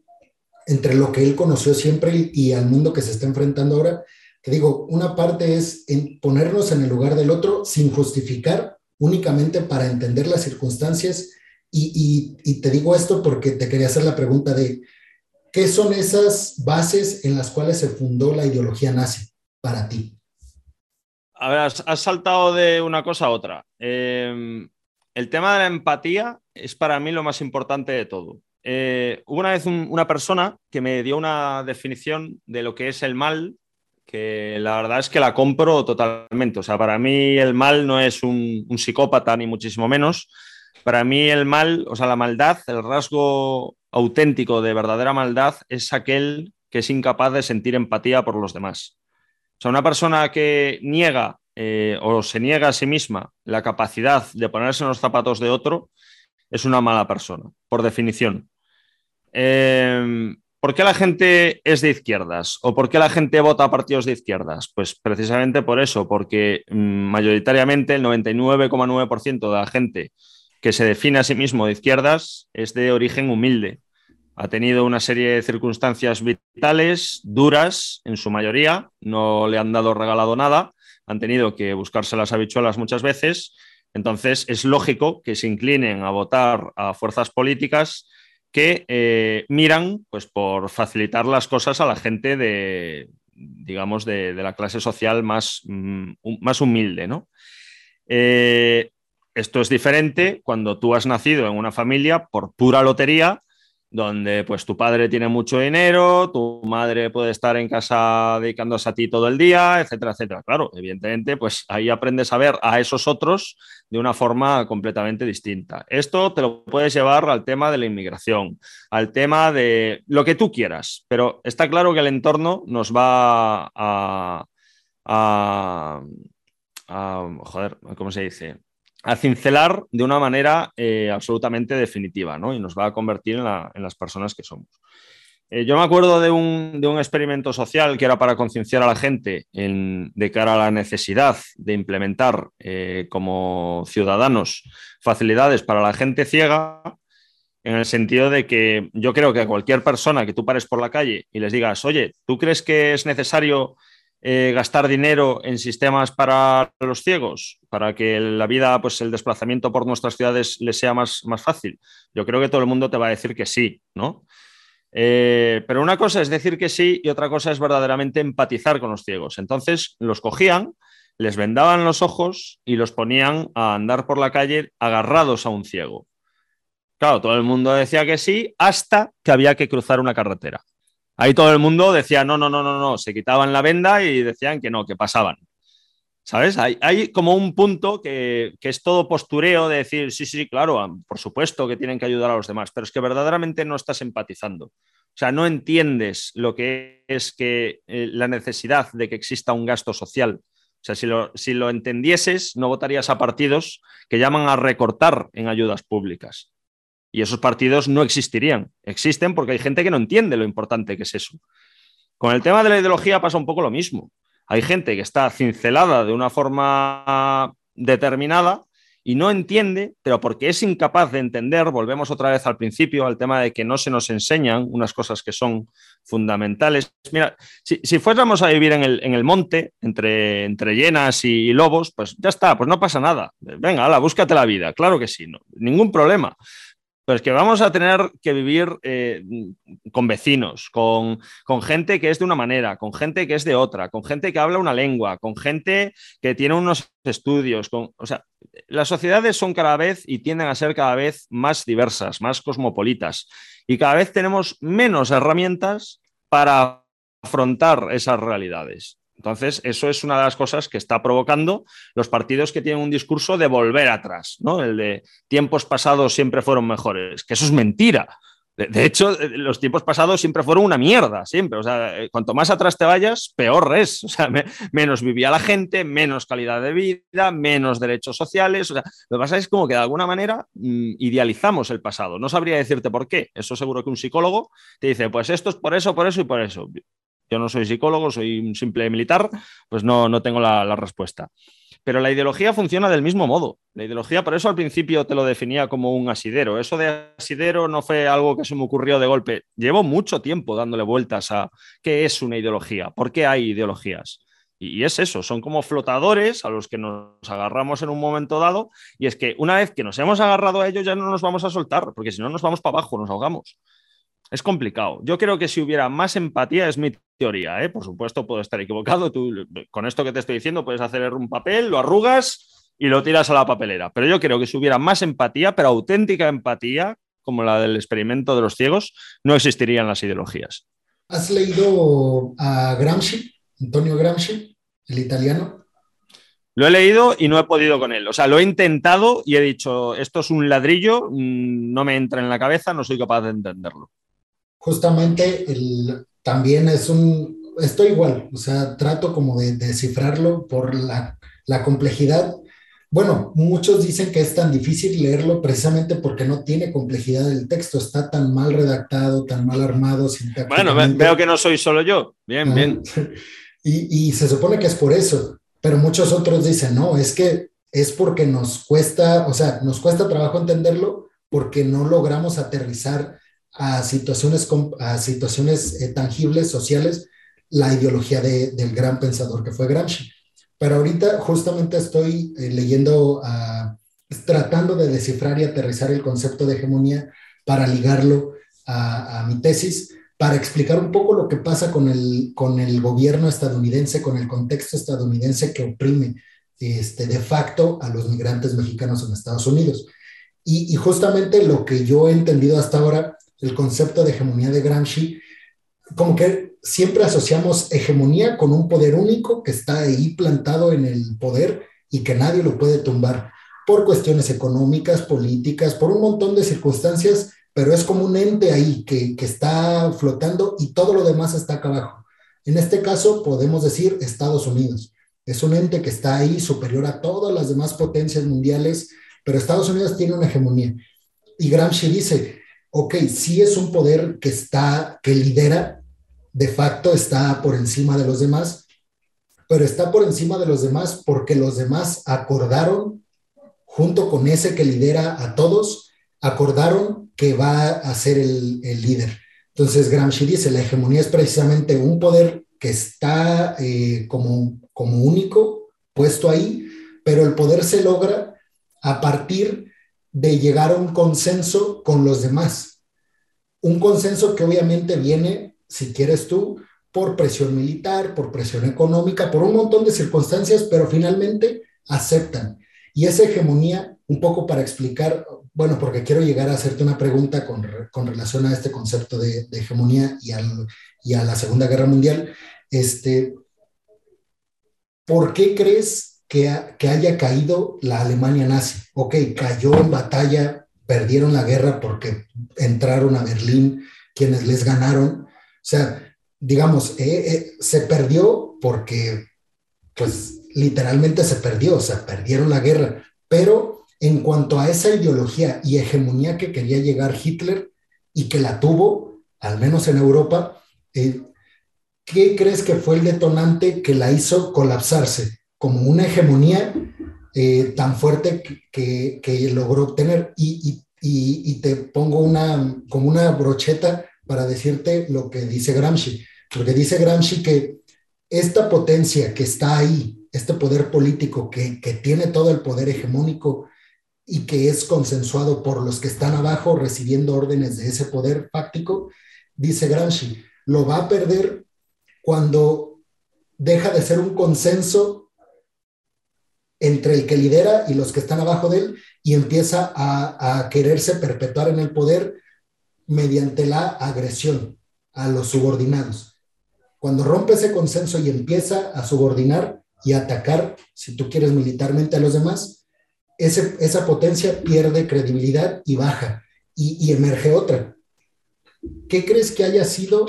entre lo que él conoció siempre y, al mundo que se está enfrentando ahora, que digo, una parte es ponernos en el lugar del otro sin justificar, únicamente para entender las circunstancias. Y, te digo esto porque te quería hacer la pregunta de, ¿qué son esas bases en las cuales se fundó la ideología nazi para ti? A has, saltado de una cosa a otra. Em, el tema de la empatía es para mí lo más importante de todo. Eh, hubo una vez una persona que me dio una definición de lo que es el mal que la verdad es que la compro totalmente. O sea, para mí el mal no es un, psicópata, ni muchísimo menos. Para mí el mal, o sea, la maldad, el rasgo auténtico de verdadera maldad es aquel que es incapaz de sentir empatía por los demás. O sea, una persona que niega eh, o se niega a sí misma la capacidad de ponerse en los zapatos de otro es una mala persona, por definición. Eh, ¿Por qué la gente es de izquierdas o por qué la gente vota a partidos de izquierdas? Pues precisamente por eso, porque mm, mayoritariamente el 99,9% de la gente que se define a sí mismo de izquierdas es de origen humilde. Ha tenido una serie de circunstancias vitales duras en su mayoría, no le han dado regalado nada, han tenido que buscarse las habichuelas muchas veces. Entonces es lógico que se inclinen a votar a fuerzas políticas que eh, miran pues, por facilitar las cosas a la gente de, digamos, de, la clase social más, mm, más humilde, ¿no? Eh, esto es diferente cuando tú has nacido en una familia por pura lotería donde pues tu padre tiene mucho dinero, tu madre puede estar en casa dedicándose a ti todo el día, etcétera, etcétera. Claro, evidentemente, pues ahí aprendes a ver a esos otros de una forma completamente distinta. Esto te lo puedes llevar al tema de la inmigración, al tema de lo que tú quieras, pero está claro que el entorno nos va a, a, a joder, ¿cómo se dice? A cincelar de una manera eh, absolutamente definitiva ¿no? y nos va a convertir en, las personas que somos. Eh, yo me acuerdo de un, experimento social que era para concienciar a la gente de cara a la necesidad de implementar eh, como ciudadanos facilidades para la gente ciega, en el sentido de que yo creo que a cualquier persona que tú pares por la calle y les digas, oye, ¿tú crees que es necesario eh, gastar dinero en sistemas para los ciegos, para que la vida, pues el desplazamiento por nuestras ciudades les sea más, más fácil? Yo creo que todo el mundo te va a decir que sí, ¿no? Eh, pero una cosa es decir que sí y otra cosa es verdaderamente empatizar con los ciegos. Entonces los cogían, les vendaban los ojos y los ponían a andar por la calle agarrados a un ciego. Claro, todo el mundo decía que sí hasta que había que cruzar una carretera. Ahí todo el mundo decía, no, no, no, no, no, se quitaban la venda y decían que no, que pasaban. ¿Sabes? Hay, hay como un punto que, que, es todo postureo de decir, sí, sí, claro, por supuesto que tienen que ayudar a los demás, pero es que verdaderamente no estás empatizando. O sea, no entiendes lo que es que eh, la necesidad de que exista un gasto social. O sea, si lo, si lo entendieses, no votarías a partidos que llaman a recortar en ayudas públicas. Y esos partidos no existirían. Existen porque hay gente que no entiende lo importante que es eso. Con el tema de la ideología pasa un poco lo mismo. Hay gente que está cincelada de una forma determinada y no entiende, pero porque es incapaz de entender, volvemos otra vez al principio, al tema de que no se nos enseñan unas cosas que son fundamentales. Mira, si, fuéramos a vivir en el, monte, entre, entre llenas y, lobos, pues ya está, pues no pasa nada. Venga, hala, búscate la vida, claro que sí, no, ningún problema. Pues que vamos a tener que vivir eh, con vecinos, con, gente que es de una manera, con gente que es de otra, con gente que habla una lengua, con gente que tiene unos estudios. Con, o sea, las sociedades son cada vez y tienden a ser cada vez más diversas, más cosmopolitas. Y cada vez tenemos menos herramientas para afrontar esas realidades. Entonces, eso es una de las cosas que está provocando los partidos que tienen un discurso de volver atrás, ¿no? El de tiempos pasados siempre fueron mejores, que eso es mentira. De, hecho, los tiempos pasados siempre fueron una mierda, siempre. O sea, eh, cuanto más atrás te vayas, peor es. O sea, menos vivía la gente, menos calidad de vida, menos derechos sociales. O sea, lo que pasa es como que de alguna manera mm, idealizamos el pasado. No sabría decirte por qué. Eso seguro que un psicólogo te dice, pues esto es por eso, por eso y por eso yo no soy psicólogo, soy un simple militar, pues no, no tengo la, respuesta. Pero la ideología funciona del mismo modo. La ideología, por eso al principio te lo definía como un asidero. Eso de asidero no fue algo que se me ocurrió de golpe. Llevo mucho tiempo dándole vueltas a qué es una ideología, por qué hay ideologías. Y es eso, son como flotadores a los que nos agarramos en un momento dado. Y es que una vez que nos hemos agarrado a ellos ya no nos vamos a soltar, porque si no nos vamos para abajo, nos ahogamos es complicado. Yo creo que si hubiera más empatía, es mi teoría, ¿eh? por supuesto puedo estar equivocado, tú con esto que te estoy diciendo puedes hacer un papel, lo arrugas y lo tiras a la papelera, pero yo creo que si hubiera más empatía, pero auténtica empatía, como la del experimento de los ciegos, no existirían las ideologías. ¿Has leído a Gramsci? Antonio Gramsci, el italiano? Lo he leído y no he podido con él. O sea, lo he intentado y he dicho, esto es un ladrillo, mm, no me entra en la cabeza, no soy capaz de entenderlo. Justamente también es un, estoy igual, o sea, trato como de, descifrarlo por la, la, complejidad. Bueno, muchos dicen que es tan difícil leerlo precisamente porque no tiene complejidad el texto, está tan mal redactado, tan mal armado. Bueno, veo que no soy solo yo. Bien, bien. Y, y se supone que es por eso pero muchos otros dicen, no, es que es porque nos cuesta, o sea, nos cuesta trabajo entenderlo porque no logramos aterrizar a situaciones, a situaciones eh, tangibles, sociales, la ideología del gran pensador que fue Gramsci. Pero ahorita justamente estoy eh, leyendo, tratando de descifrar y aterrizar el concepto de hegemonía para ligarlo a, a mi tesis para explicar un poco lo que pasa con el, con el gobierno estadounidense, con el contexto estadounidense que oprime este, de facto a los migrantes mexicanos en Estados Unidos. Y, y, justamente lo que yo he entendido hasta ahora, el concepto de hegemonía de Gramsci, como que siempre asociamos hegemonía con un poder único que está ahí plantado en el poder y que nadie lo puede tumbar por cuestiones económicas, políticas, por un montón de circunstancias pero es como un ente ahí que, que, está flotando y todo lo demás está acá abajo. En este caso podemos decir Estados Unidos. Es un ente que está ahí superior a todas las demás potencias mundiales, pero Estados Unidos tiene una hegemonía. Y Gramsci dice, ok, sí es un poder que está, que lidera, de facto está por encima de los demás, pero está por encima de los demás porque los demás acordaron, junto con ese que lidera a todos, acordaron que va a ser el, líder. Entonces Gramsci dice, la hegemonía es precisamente un poder que está eh, como, como único, puesto ahí, pero el poder se logra a partir de llegar a un consenso con los demás. Un consenso que obviamente viene, si quieres tú, por presión militar, por presión económica, por un montón de circunstancias, pero finalmente aceptan. Y esa hegemonía, un poco para explicar, bueno, porque quiero llegar a hacerte una pregunta con, con relación a este concepto de, de hegemonía y, al, y, a la Segunda Guerra Mundial, este, ¿por qué crees que, que haya caído la Alemania nazi? Ok, cayó en batalla, perdieron la guerra porque entraron a Berlín, quienes les ganaron. O sea, digamos, eh, eh, se perdió porque, pues, literalmente se perdió, o sea, perdieron la guerra. Pero en cuanto a esa ideología y hegemonía que quería llegar Hitler y que la tuvo, al menos en Europa, eh, ¿qué crees que fue el detonante que la hizo colapsarse? Como una hegemonía eh, tan fuerte que, que, logró obtener. Y, y, y, te pongo una, como una brocheta para decirte lo que dice Gramsci, porque dice Gramsci que esta potencia que está ahí, este poder político que, que tiene todo el poder hegemónico y que es consensuado por los que están abajo recibiendo órdenes de ese poder fáctico, dice Gramsci, lo va a perder cuando deja de ser un consenso entre el que lidera y los que están abajo de él y empieza a, quererse perpetuar en el poder mediante la agresión a los subordinados. Cuando rompe ese consenso y empieza a subordinar, y atacar, si tú quieres militarmente a los demás, ese, esa potencia pierde credibilidad y baja y, emerge otra. ¿Qué crees que haya sido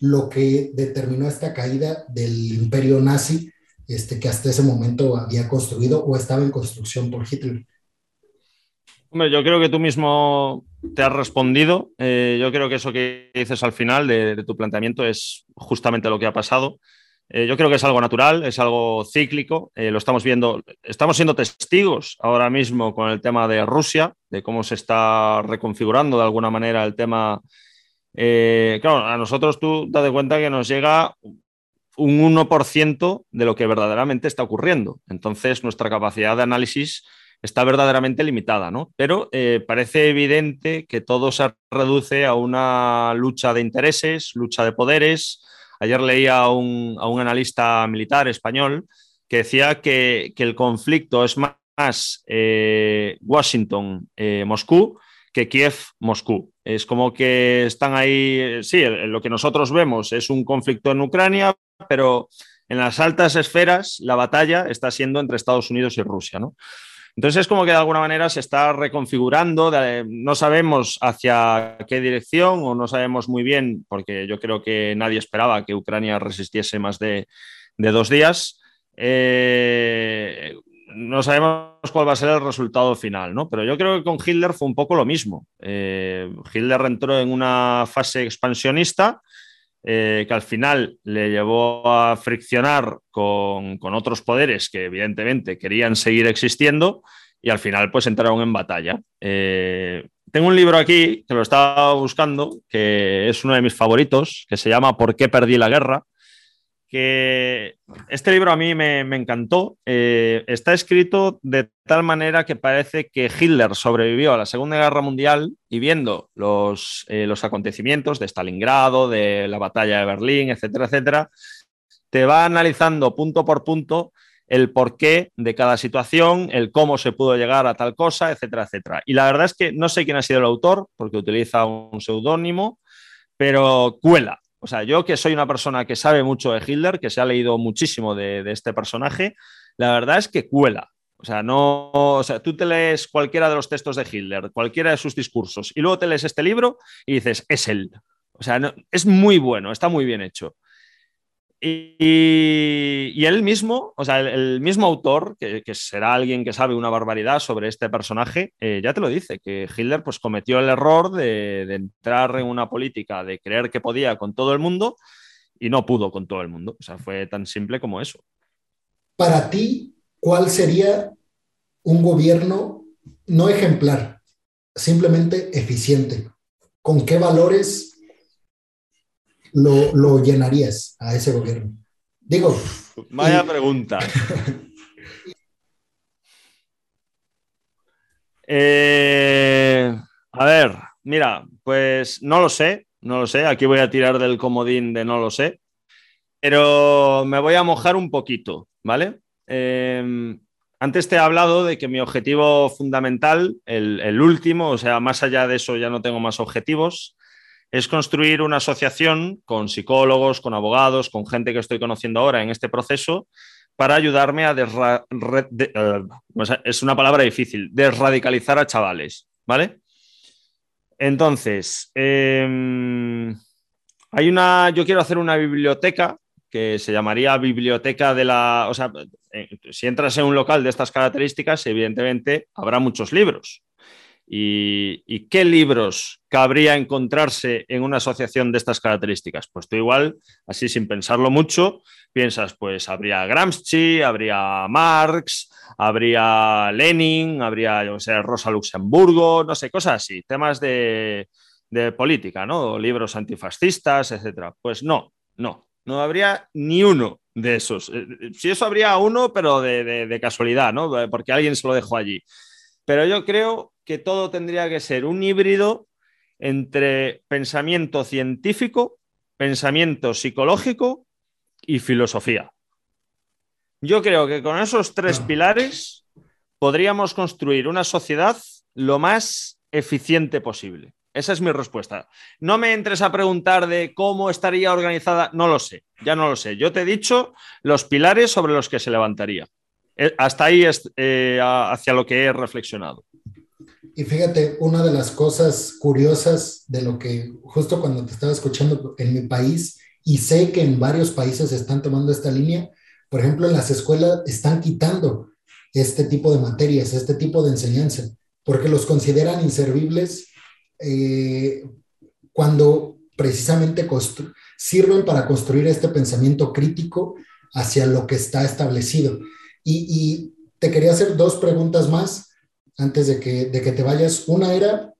lo que determinó esta caída del imperio nazi este, que hasta ese momento había construido o estaba en construcción por Hitler? Hombre, yo creo que tú mismo te has respondido. Eh, yo creo que eso que dices al final de, tu planteamiento es justamente lo que ha pasado. Eh, yo creo que es algo natural, es algo cíclico, eh, lo estamos viendo, estamos siendo testigos ahora mismo con el tema de Rusia, de cómo se está reconfigurando de alguna manera el tema. Claro, a nosotros tú date cuenta que nos llega un 1% de lo que verdaderamente está ocurriendo. Entonces, nuestra capacidad de análisis está verdaderamente limitada, ¿no? Pero parece evidente que todo se reduce a una lucha de intereses, lucha de poderes, Ayer leía a un, analista militar español que decía que, el conflicto es más eh, Washington-Moscú eh, que Kiev-Moscú. Es como que están ahí, sí, lo que nosotros vemos es un conflicto en Ucrania, pero en las altas esferas la batalla está siendo entre Estados Unidos y Rusia, ¿no? Entonces es como que de alguna manera se está reconfigurando, no sabemos hacia qué dirección o no sabemos muy bien, porque yo creo que nadie esperaba que Ucrania resistiese más de, dos días. Eh, no sabemos cuál va a ser el resultado final, ¿no? Pero yo creo que con Hitler fue un poco lo mismo. Eh, Hitler entró en una fase expansionista eh, que al final le llevó a friccionar con, otros poderes que evidentemente querían seguir existiendo y al final pues entraron en batalla. Eh, tengo un libro aquí que lo estaba buscando, que es uno de mis favoritos, que se llama ¿Por qué perdí la guerra? Que este libro a mí me, encantó. Eh, está escrito de tal manera que parece que Hitler sobrevivió a la Segunda Guerra Mundial y viendo los, eh, los acontecimientos de Stalingrado, de la batalla de Berlín, etcétera, etcétera, te va analizando punto por punto el porqué de cada situación, el cómo se pudo llegar a tal cosa, etcétera, etcétera. Y la verdad es que no sé quién ha sido el autor, porque utiliza un seudónimo, pero cuela, o sea, yo que soy una persona que sabe mucho de Hitler, que se ha leído muchísimo de, este personaje, la verdad es que cuela. O sea, no, o sea, tú te lees cualquiera de los textos de Hitler, cualquiera de sus discursos, y luego te lees este libro y dices, es él. O sea, es muy bueno, está muy bien hecho. Y, él mismo, o sea, el, mismo autor, que, será alguien que sabe una barbaridad sobre este personaje, eh, ya te lo dice, que Hitler pues cometió el error de, entrar en una política, de creer que podía con todo el mundo y no pudo con todo el mundo. O sea, fue tan simple como eso. Para ti, ¿cuál sería un gobierno no ejemplar, simplemente eficiente? ¿Con qué valores lo, llenarías a ese gobierno? Digo. Vaya pregunta. Eh, a ver, mira, pues no lo sé, no lo sé. Aquí voy a tirar del comodín de no lo sé, pero me voy a mojar un poquito, ¿vale? Em, antes te he hablado de que mi objetivo fundamental, el, el, último, o sea, más allá de eso ya no tengo más objetivos, es construir una asociación con psicólogos, con abogados, con gente que estoy conociendo ahora en este proceso para ayudarme a eh, es una palabra difícil, desradicalizar a chavales, ¿vale? Entonces, em, hay una, yo quiero hacer una biblioteca que se llamaría biblioteca de la, o sea, eh, si entras en un local de estas características, evidentemente habrá muchos libros, ¿Y, qué libros cabría encontrarse en una asociación de estas características? Pues tú igual, así sin pensarlo mucho, piensas, pues habría Gramsci, habría Marx, habría Lenin, habría, sé, Rosa Luxemburgo, no sé, cosas así, temas de, política, ¿no? libros antifascistas, etcétera. Pues no, no, no habría ni uno de esos. Eh, si eso habría uno, pero de, de casualidad, ¿no? Porque alguien se lo dejó allí. Pero yo creo que todo tendría que ser un híbrido entre pensamiento científico, pensamiento psicológico y filosofía. Yo creo que con esos tres ah. pilares podríamos construir una sociedad lo más eficiente posible. Esa es mi respuesta. No me entres a preguntar de cómo estaría organizada, no lo sé, ya no lo sé. Yo te he dicho los pilares sobre los que se levantaría. Eh, hasta ahí es eh, hacia lo que he reflexionado. Y fíjate, una de las cosas curiosas de lo que justo cuando te estaba escuchando en mi país, y sé que en varios países están tomando esta línea, por ejemplo, en las escuelas están quitando este tipo de materias, este tipo de enseñanza, porque los consideran inservibles eh, cuando precisamente sirven para construir este pensamiento crítico hacia lo que está establecido. Y, y te quería hacer dos preguntas más antes de que, de que te vayas. Una era,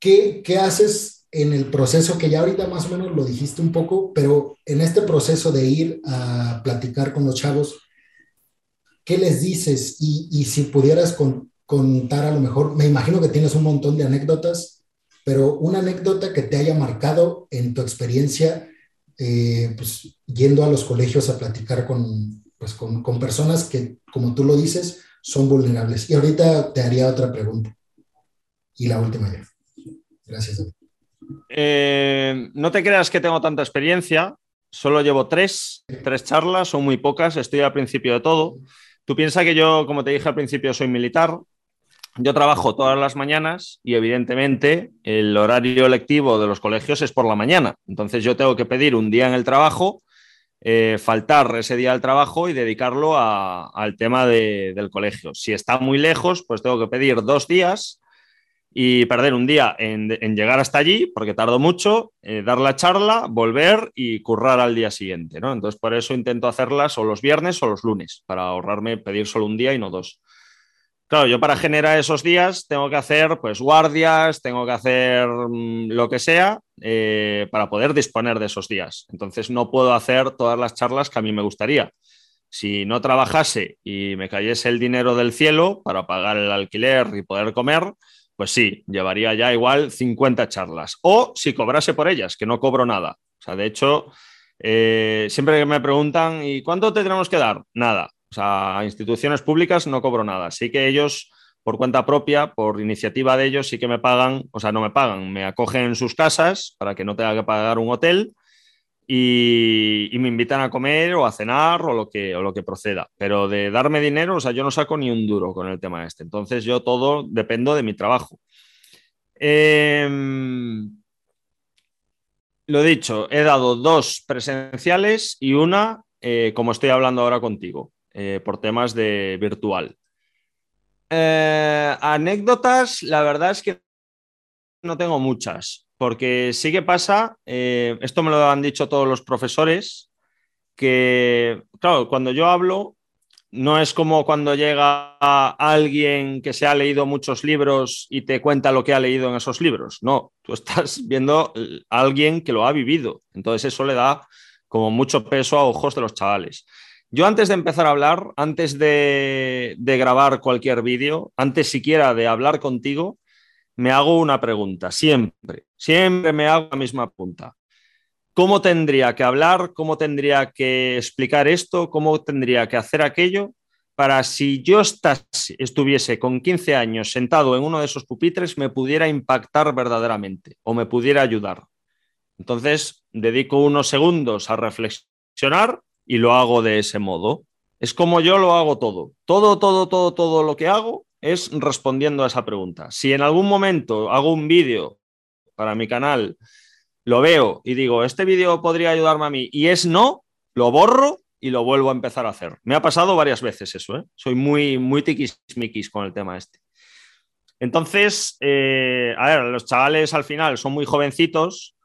¿qué, ¿qué haces en el proceso que ya ahorita más o menos lo dijiste un poco, pero en este proceso de ir a platicar con los chavos, ¿qué les dices? Y, y si pudieras contar a lo mejor, me imagino que tienes un montón de anécdotas, pero una anécdota que te haya marcado en tu experiencia, eh, pues yendo a los colegios a platicar con, pues, con, con personas que, como tú lo dices, son vulnerables. Y ahorita te haría otra pregunta. Y la última ya. Gracias. Eh, no te creas que tengo tanta experiencia. Solo llevo tres, tres charlas, son muy pocas, estoy al principio de todo. Tú piensas que yo, como te dije al principio, soy militar. Yo trabajo todas las mañanas y evidentemente el horario lectivo de los colegios es por la mañana. Entonces yo tengo que pedir un día en el trabajo, eh, faltar ese día al trabajo y dedicarlo al tema del colegio. Si está muy lejos, pues tengo que pedir dos días y perder un día en, llegar hasta allí, porque tardo mucho, eh, dar la charla, volver y currar al día siguiente, ¿no? Entonces, por eso intento hacerlas o los viernes o los lunes, para ahorrarme pedir solo un día y no dos. Claro, yo para generar esos días tengo que hacer pues guardias, tengo que hacer mm, lo que sea eh, para poder disponer de esos días. Entonces no puedo hacer todas las charlas que a mí me gustaría. Si no trabajase y me cayese el dinero del cielo para pagar el alquiler y poder comer, pues sí, llevaría ya igual 50 charlas. O si cobrase por ellas, que no cobro nada. O sea, de hecho, eh, siempre que me preguntan, ¿y cuánto te tenemos que dar? Nada. O sea, a instituciones públicas no cobro nada. Sí que ellos, por cuenta propia, por iniciativa de ellos, sí que me pagan, o sea, no me pagan, me acogen en sus casas para que no tenga que pagar un hotel y, me invitan a comer o a cenar o lo, que, o lo que proceda. Pero de darme dinero, o sea, yo no saco ni un duro con el tema este. Entonces yo todo dependo de mi trabajo. Em, lo dicho, he dado dos presenciales y una, eh, como estoy hablando ahora contigo, eh, por temas de virtual. Eh, anécdotas, la verdad es que no tengo muchas porque sí que pasa, eh, esto me lo han dicho todos los profesores, que, claro, cuando yo hablo, no es como cuando llega alguien que se ha leído muchos libros y te cuenta lo que ha leído en esos libros. No, tú estás viendo a alguien que lo ha vivido. Entonces eso le da como mucho peso a ojos de los chavales. Yo antes de empezar a hablar, antes de, grabar cualquier vídeo, antes siquiera de hablar contigo, me hago una pregunta, siempre, siempre me hago la misma pregunta. ¿Cómo tendría que hablar? ¿Cómo tendría que explicar esto? ¿Cómo tendría que hacer aquello? Para si yo estuviese con 15 años sentado en uno de esos pupitres, me pudiera impactar verdaderamente o me pudiera ayudar. Entonces, dedico unos segundos a reflexionar y lo hago de ese modo. Es como yo lo hago todo. Todo, todo, todo, todo lo que hago es respondiendo a esa pregunta. Si en algún momento hago un vídeo para mi canal, lo veo y digo, este vídeo podría ayudarme a mí y es no, lo borro y lo vuelvo a empezar a hacer. Me ha pasado varias veces eso, ¿eh? Soy muy, muy tiquismiquis con el tema este. Entonces, eh, a ver, los chavales al final son muy jovencitos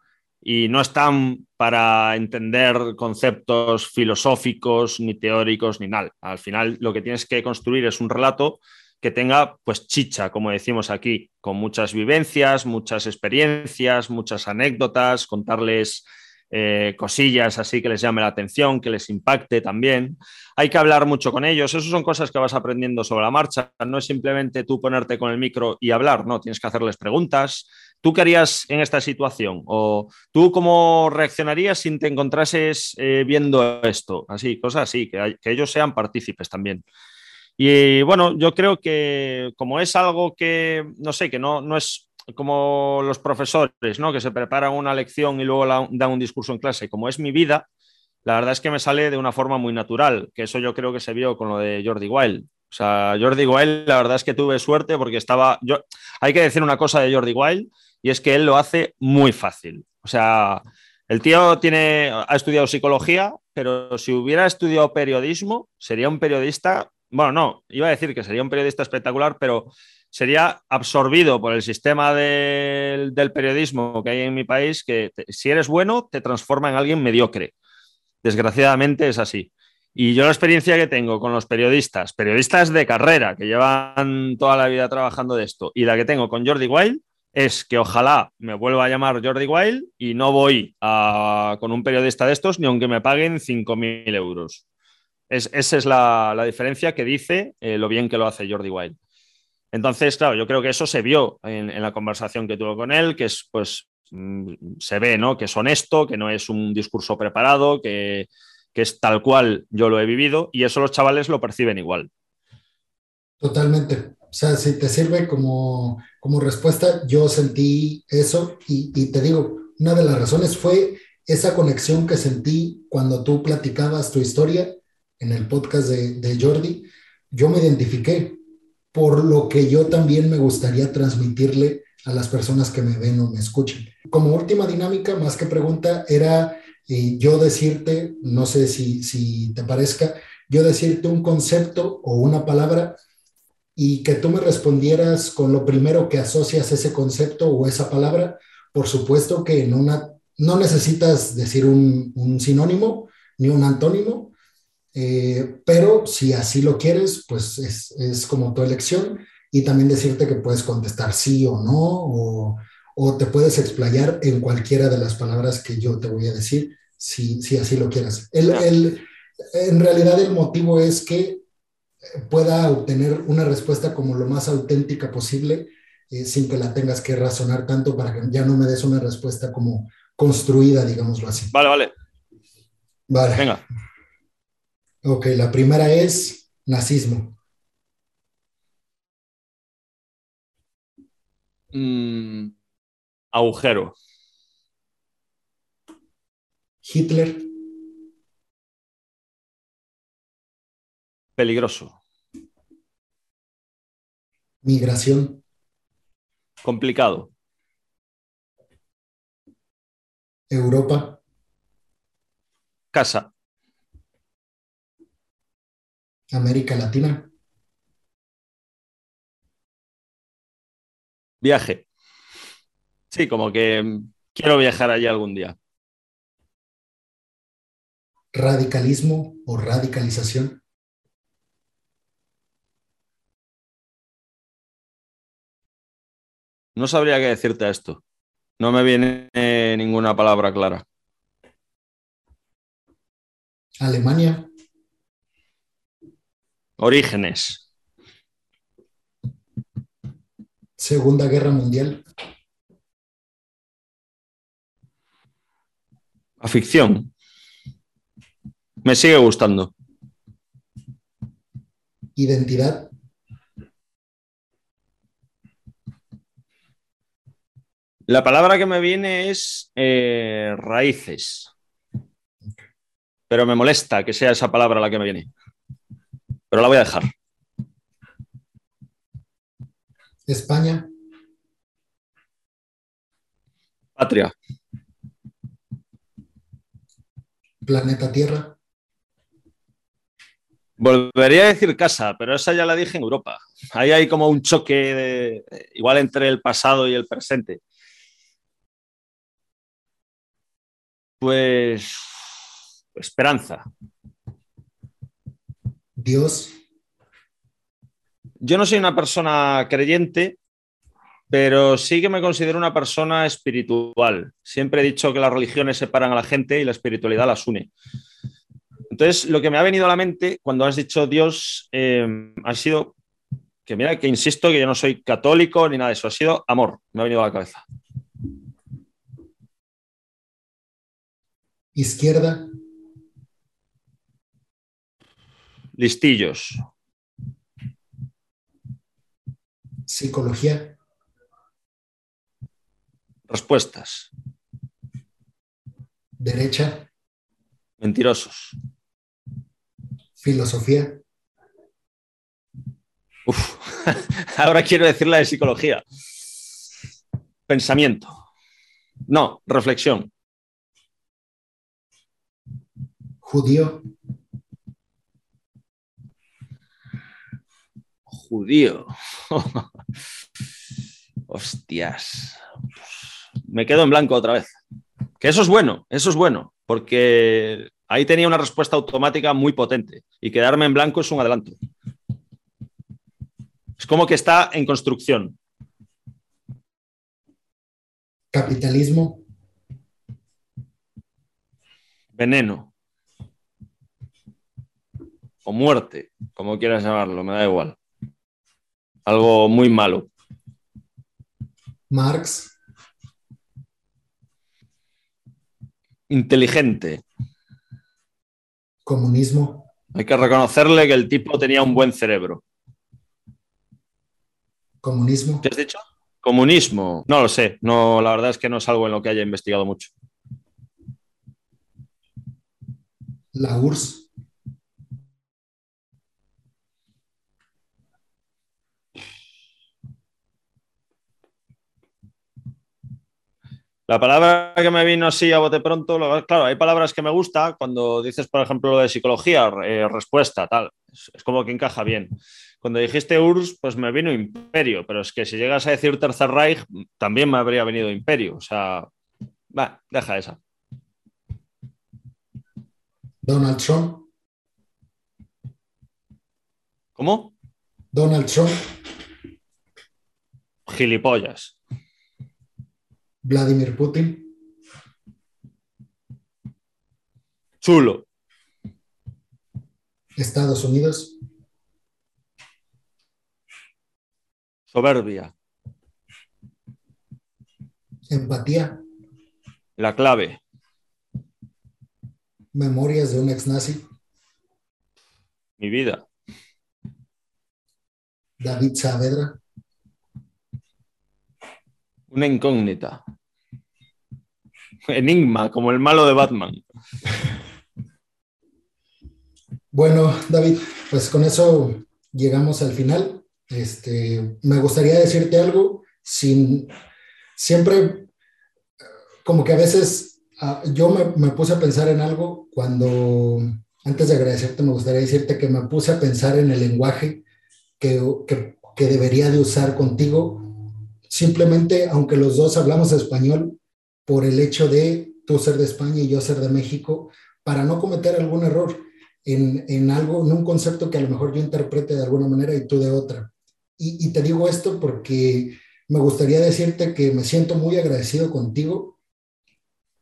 y no están para entender conceptos filosóficos, ni teóricos, ni nada. Al final lo que tienes que construir es un relato que tenga pues chicha, como decimos aquí, con muchas vivencias, muchas experiencias, muchas anécdotas, contarles eh, cosillas así que les llame la atención, que les impacte también. Hay que hablar mucho con ellos, eso son cosas que vas aprendiendo sobre la marcha, no es simplemente tú ponerte con el micro y hablar, no, tienes que hacerles preguntas. ¿Tú qué harías en esta situación? ¿O tú cómo reaccionarías si te encontrases eh, viendo esto? Así, cosas así, que, que ellos sean partícipes también. Y bueno, yo creo que como es algo que, no sé, que no, no es como los profesores, ¿no? Que se preparan una lección y luego dan un discurso en clase. Como es mi vida, la verdad es que me sale de una forma muy natural, que eso yo creo que se vio con lo de Jordi Wild. O sea, Jordi Wild, la verdad es que tuve suerte porque estaba. Yo, hay que decir una cosa de Jordi Wild, y es que él lo hace muy fácil. O sea, el tío tiene, ha estudiado psicología, pero si hubiera estudiado periodismo, sería un periodista bueno, no, iba a decir que sería un periodista espectacular, pero sería absorbido por el sistema del, periodismo que hay en mi país, que si eres bueno, te transforma en alguien mediocre. Desgraciadamente es así. Y yo la experiencia que tengo con los periodistas, periodistas de carrera, que llevan toda la vida trabajando de esto, y la que tengo con Jordi Wild, es que ojalá me vuelva a llamar Jordi Wild y no voy con un periodista de estos ni aunque me paguen 5.000 euros esa es la, diferencia que dice eh, lo bien que lo hace Jordi Wild. Entonces, claro, yo creo que eso se vio en, la conversación que tuvo con él, que es, pues, mm, se ve, ¿no? Que es honesto, que no es un discurso preparado, que, es tal cual yo lo he vivido, y eso los chavales lo perciben igual. Totalmente. O sea, si te sirve como, respuesta, yo sentí eso y, y te digo, una de las razones fue esa conexión que sentí cuando tú platicabas tu historia en el podcast de, de Jordi, yo me identifiqué por lo que yo también me gustaría transmitirle a las personas que me ven o me escuchan. Como última dinámica, más que pregunta, era eh, yo decirte, no sé si, si te parezca, yo decirte un concepto o una palabra y que tú me respondieras con lo primero que asocias ese concepto o esa palabra. Por supuesto que en una, no necesitas decir un, un sinónimo ni un antónimo, eh, pero si así lo quieres, pues es, es, como tu elección y también decirte que puedes contestar sí o no, o, o, te puedes explayar en cualquiera de las palabras que yo te voy a decir, si, si así lo quieras. El, el, en realidad el motivo es que pueda obtener una respuesta como lo más auténtica posible, eh, sin que la tengas que razonar tanto para que ya no me des una respuesta como construida, digámoslo así. Vale, vale. Vale. Venga. Ok, la primera es nazismo. Mm, agujero. Hitler. Peligroso. Migración. Complicado. Europa. Casa. América Latina. Viaje. Sí, como que quiero viajar allí algún día. Radicalismo o radicalización. No sabría qué decirte a esto. No me viene ninguna palabra clara. Alemania. Orígenes. Segunda Guerra Mundial. A ficción. Me sigue gustando. Identidad. La palabra que me viene es eh, raíces. Pero me molesta que sea esa palabra la que me viene. Pero la voy a dejar. España. Patria. Planeta Tierra. Volvería a decir casa, pero esa ya la dije en Europa. Ahí hay como un choque de, igual entre el pasado y el presente. Pues esperanza. Dios. Yo no soy una persona creyente, pero sí que me considero una persona espiritual. Siempre he dicho que las religiones separan a la gente y la espiritualidad las une. Entonces, lo que me ha venido a la mente cuando has dicho Dios eh, ha sido que, mira, que insisto que yo no soy católico ni nada de eso, ha sido amor, me ha venido a la cabeza. Izquierda. Listillos. Psicología. Respuestas. Derecha. Mentirosos. Filosofía. Uf. Ahora quiero decir la de psicología. Pensamiento. No, reflexión. Judío. Judío. Hostias. Me quedo en blanco otra vez. Que eso es bueno, eso es bueno, porque ahí tenía una respuesta automática muy potente y quedarme en blanco es un adelanto. Es como que está en construcción. Capitalismo. Veneno. O muerte, como quieras llamarlo, me da igual. Algo muy malo. Marx. Inteligente. Comunismo. Hay que reconocerle que el tipo tenía un buen cerebro. Comunismo. ¿Qué has dicho? Comunismo. No lo sé. No, la verdad es que no es algo en lo que haya investigado mucho. La URSS. La palabra que me vino así a bote pronto, claro, hay palabras que me gusta cuando dices, por ejemplo, lo de psicología, eh, respuesta, tal, es, como que encaja bien. Cuando dijiste URSS, pues me vino imperio, pero es que si llegas a decir Tercer Reich, también me habría venido imperio, o sea, va, deja esa. Donald Trump. ¿Cómo? Donald Trump. Gilipollas. Vladimir Putin. Chulo. Estados Unidos. Soberbia. Empatía. La clave. Memorias de un ex nazi. Mi vida. David Saavedra. Una incógnita. Enigma, como el malo de Batman. Bueno, David, pues con eso llegamos al final. Este, me gustaría decirte algo sin siempre como que a veces ah, yo me, puse a pensar en algo cuando antes de agradecerte me gustaría decirte que me puse a pensar en el lenguaje que, que, que debería de usar contigo Simplemente, aunque los dos hablamos español, por el hecho de tú ser de España y yo ser de México, para no cometer algún error en, en algo, en un concepto que a lo mejor yo interprete de alguna manera y tú de otra. Y, te digo esto porque me gustaría decirte que me siento muy agradecido contigo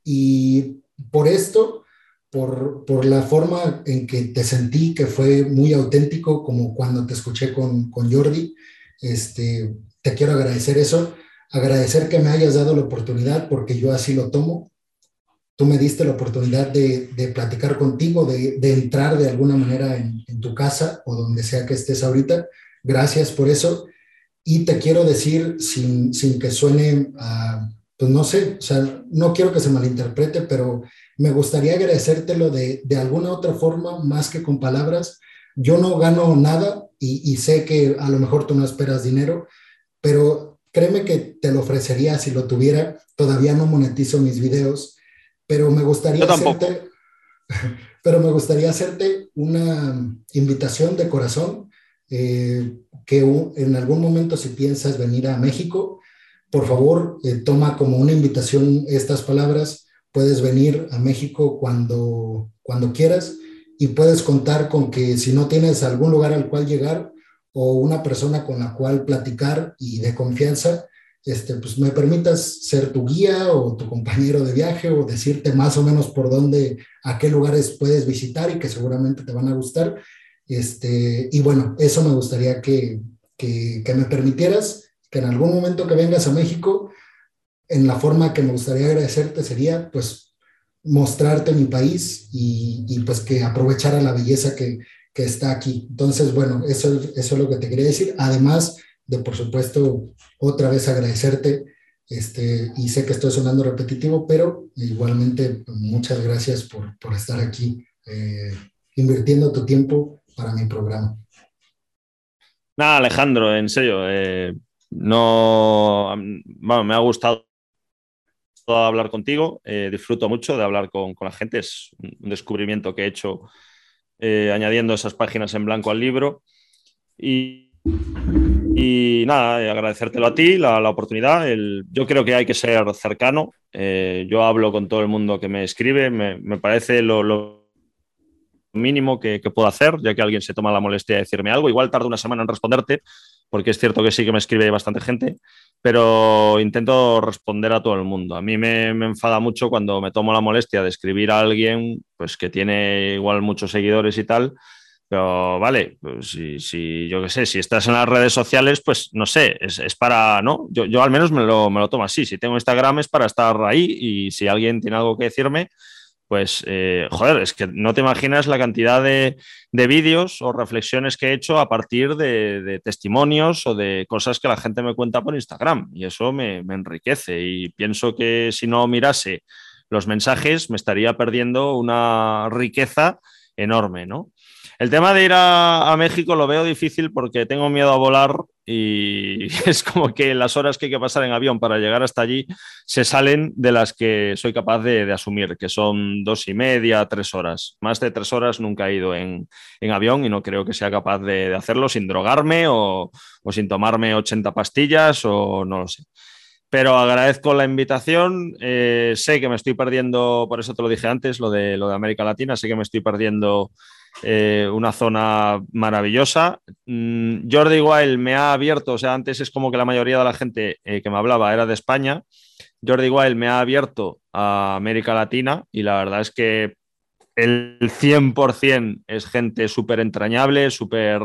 y por esto, por, por, la forma en que te sentí, que fue muy auténtico, como cuando te escuché con, con Jordi, este, te quiero agradecer eso, agradecer que me hayas dado la oportunidad porque yo así lo tomo. Tú me diste la oportunidad de, de platicar contigo, de, de, entrar de alguna manera en, en, tu casa o donde sea que estés ahorita. Gracias por eso. Y te quiero decir, sin, sin que suene, uh, pues no sé, o sea, no quiero que se malinterprete, pero me gustaría agradecértelo de, de alguna otra forma, más que con palabras. Yo no gano nada y, y sé que a lo mejor tú no esperas dinero, pero créeme que te lo ofrecería si lo tuviera. Todavía no monetizo mis videos, pero me gustaría hacerte, pero me gustaría hacerte una invitación de corazón eh, que en algún momento si piensas venir a México, por favor, eh, toma como una invitación estas palabras. Puedes venir a México cuando, cuando quieras y puedes contar con que si no tienes algún lugar al cual llegar, o una persona con la cual platicar y de confianza, este, pues me permitas ser tu guía o tu compañero de viaje o decirte más o menos por dónde, a qué lugares puedes visitar y que seguramente te van a gustar. Este, y bueno, eso me gustaría que, que, que me permitieras, que en algún momento que vengas a México, en la forma que me gustaría agradecerte sería pues mostrarte mi país y, y pues que aprovechara la belleza que, que está aquí. Entonces, bueno, eso, eso es lo que te quería decir. Además de, por supuesto, otra vez agradecerte. Este, y sé que estoy sonando repetitivo, pero igualmente muchas gracias por, por estar aquí eh, invirtiendo tu tiempo para mi programa. Nada, Alejandro, en serio, eh, no, bueno, me ha gustado hablar contigo, eh, disfruto mucho de hablar con, con, la gente, es un descubrimiento que he hecho eh, añadiendo esas páginas en blanco al libro. Y, y nada, eh, agradecértelo a ti, la, la oportunidad. El, yo creo que hay que ser cercano. Eh, yo hablo con todo el mundo que me escribe, me, me parece lo, mínimo que, que, puedo hacer, ya que alguien se toma la molestia de decirme algo. Igual tarda una semana en responderte, porque es cierto que sí que me escribe bastante gente, pero intento responder a todo el mundo. A mí me, me, enfada mucho cuando me tomo la molestia de escribir a alguien pues, que tiene igual muchos seguidores y tal, pero vale, pues si, yo qué sé, si estás en las redes sociales, pues no sé, es, es para, ¿no? Yo, yo, al menos me lo, me lo tomo así. Si tengo Instagram es para estar ahí y si alguien tiene algo que decirme, pues, eh, joder, es que no te imaginas la cantidad de, de vídeos o reflexiones que he hecho a partir de, testimonios o de cosas que la gente me cuenta por Instagram. Y eso me, me, enriquece. Y pienso que si no mirase los mensajes, me estaría perdiendo una riqueza enorme, ¿no? El tema de ir a, México lo veo difícil porque tengo miedo a volar y es como que las horas que hay que pasar en avión para llegar hasta allí se salen de las que soy capaz de, asumir, que son dos y media, tres horas. Más de tres horas nunca he ido en, avión y no creo que sea capaz de, hacerlo sin drogarme o, sin tomarme 80 pastillas o no lo sé pero agradezco la invitación. Eh, sé que me estoy perdiendo, por eso te lo dije antes, lo de, lo de América Latina, sé que me estoy perdiendo eh, una zona maravillosa. Mm, Jordi Wild me ha abierto, o sea, antes es como que la mayoría de la gente eh, que me hablaba era de España. Jordi Wild me ha abierto a América Latina y la verdad es que el 100% es gente súper entrañable, súper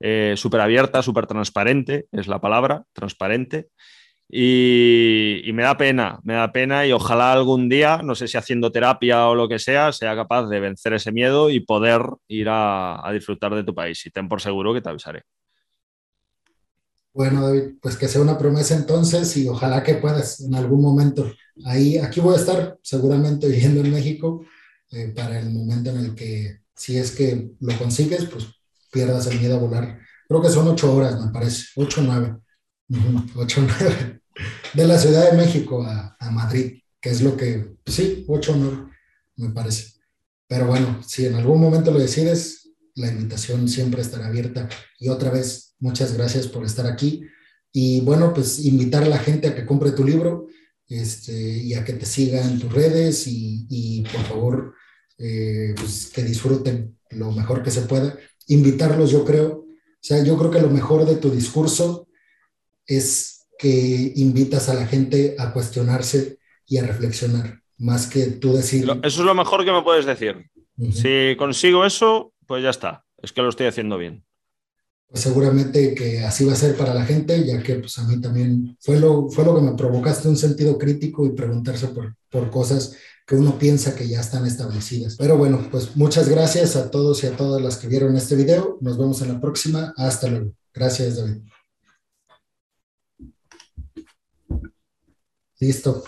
eh, abierta, súper transparente, es la palabra, transparente. Y, me da pena, me da pena y ojalá algún día, no sé si haciendo terapia o lo que sea, sea capaz de vencer ese miedo y poder ir a, disfrutar de tu país. Y ten por seguro que te avisaré. Bueno, David, pues que sea una promesa entonces y ojalá que puedas en algún momento. Ahí, aquí voy a estar seguramente viviendo en México eh, para el momento en el que, si es que lo consigues, pues pierdas el miedo a volar. Creo que son ocho horas, me parece, ocho o nueve. Ocho o nueve de la Ciudad de México a, Madrid, que es lo que, pues sí, ocho no, me parece. Pero bueno, si en algún momento lo decides, la invitación siempre estará abierta. Y otra vez, muchas gracias por estar aquí. Y bueno, pues invitar a la gente a que compre tu libro este, y a que te siga en tus redes y, por favor, eh, pues que disfruten lo mejor que se pueda. Invitarlos, yo creo. O sea, yo creo que lo mejor de tu discurso es que invitas a la gente a cuestionarse y a reflexionar, más que tú decir... Eso es lo mejor que me puedes decir. Si consigo eso, pues ya está. Es que lo estoy haciendo bien. Pues seguramente que así va a ser para la gente, ya que pues a mí también fue lo, fue lo que me provocaste un sentido crítico y preguntarse por, por cosas que uno piensa que ya están establecidas. Pero bueno, pues muchas gracias a todos y a todas las que vieron este video. Nos vemos en la próxima. Hasta luego. Gracias, David. Listo.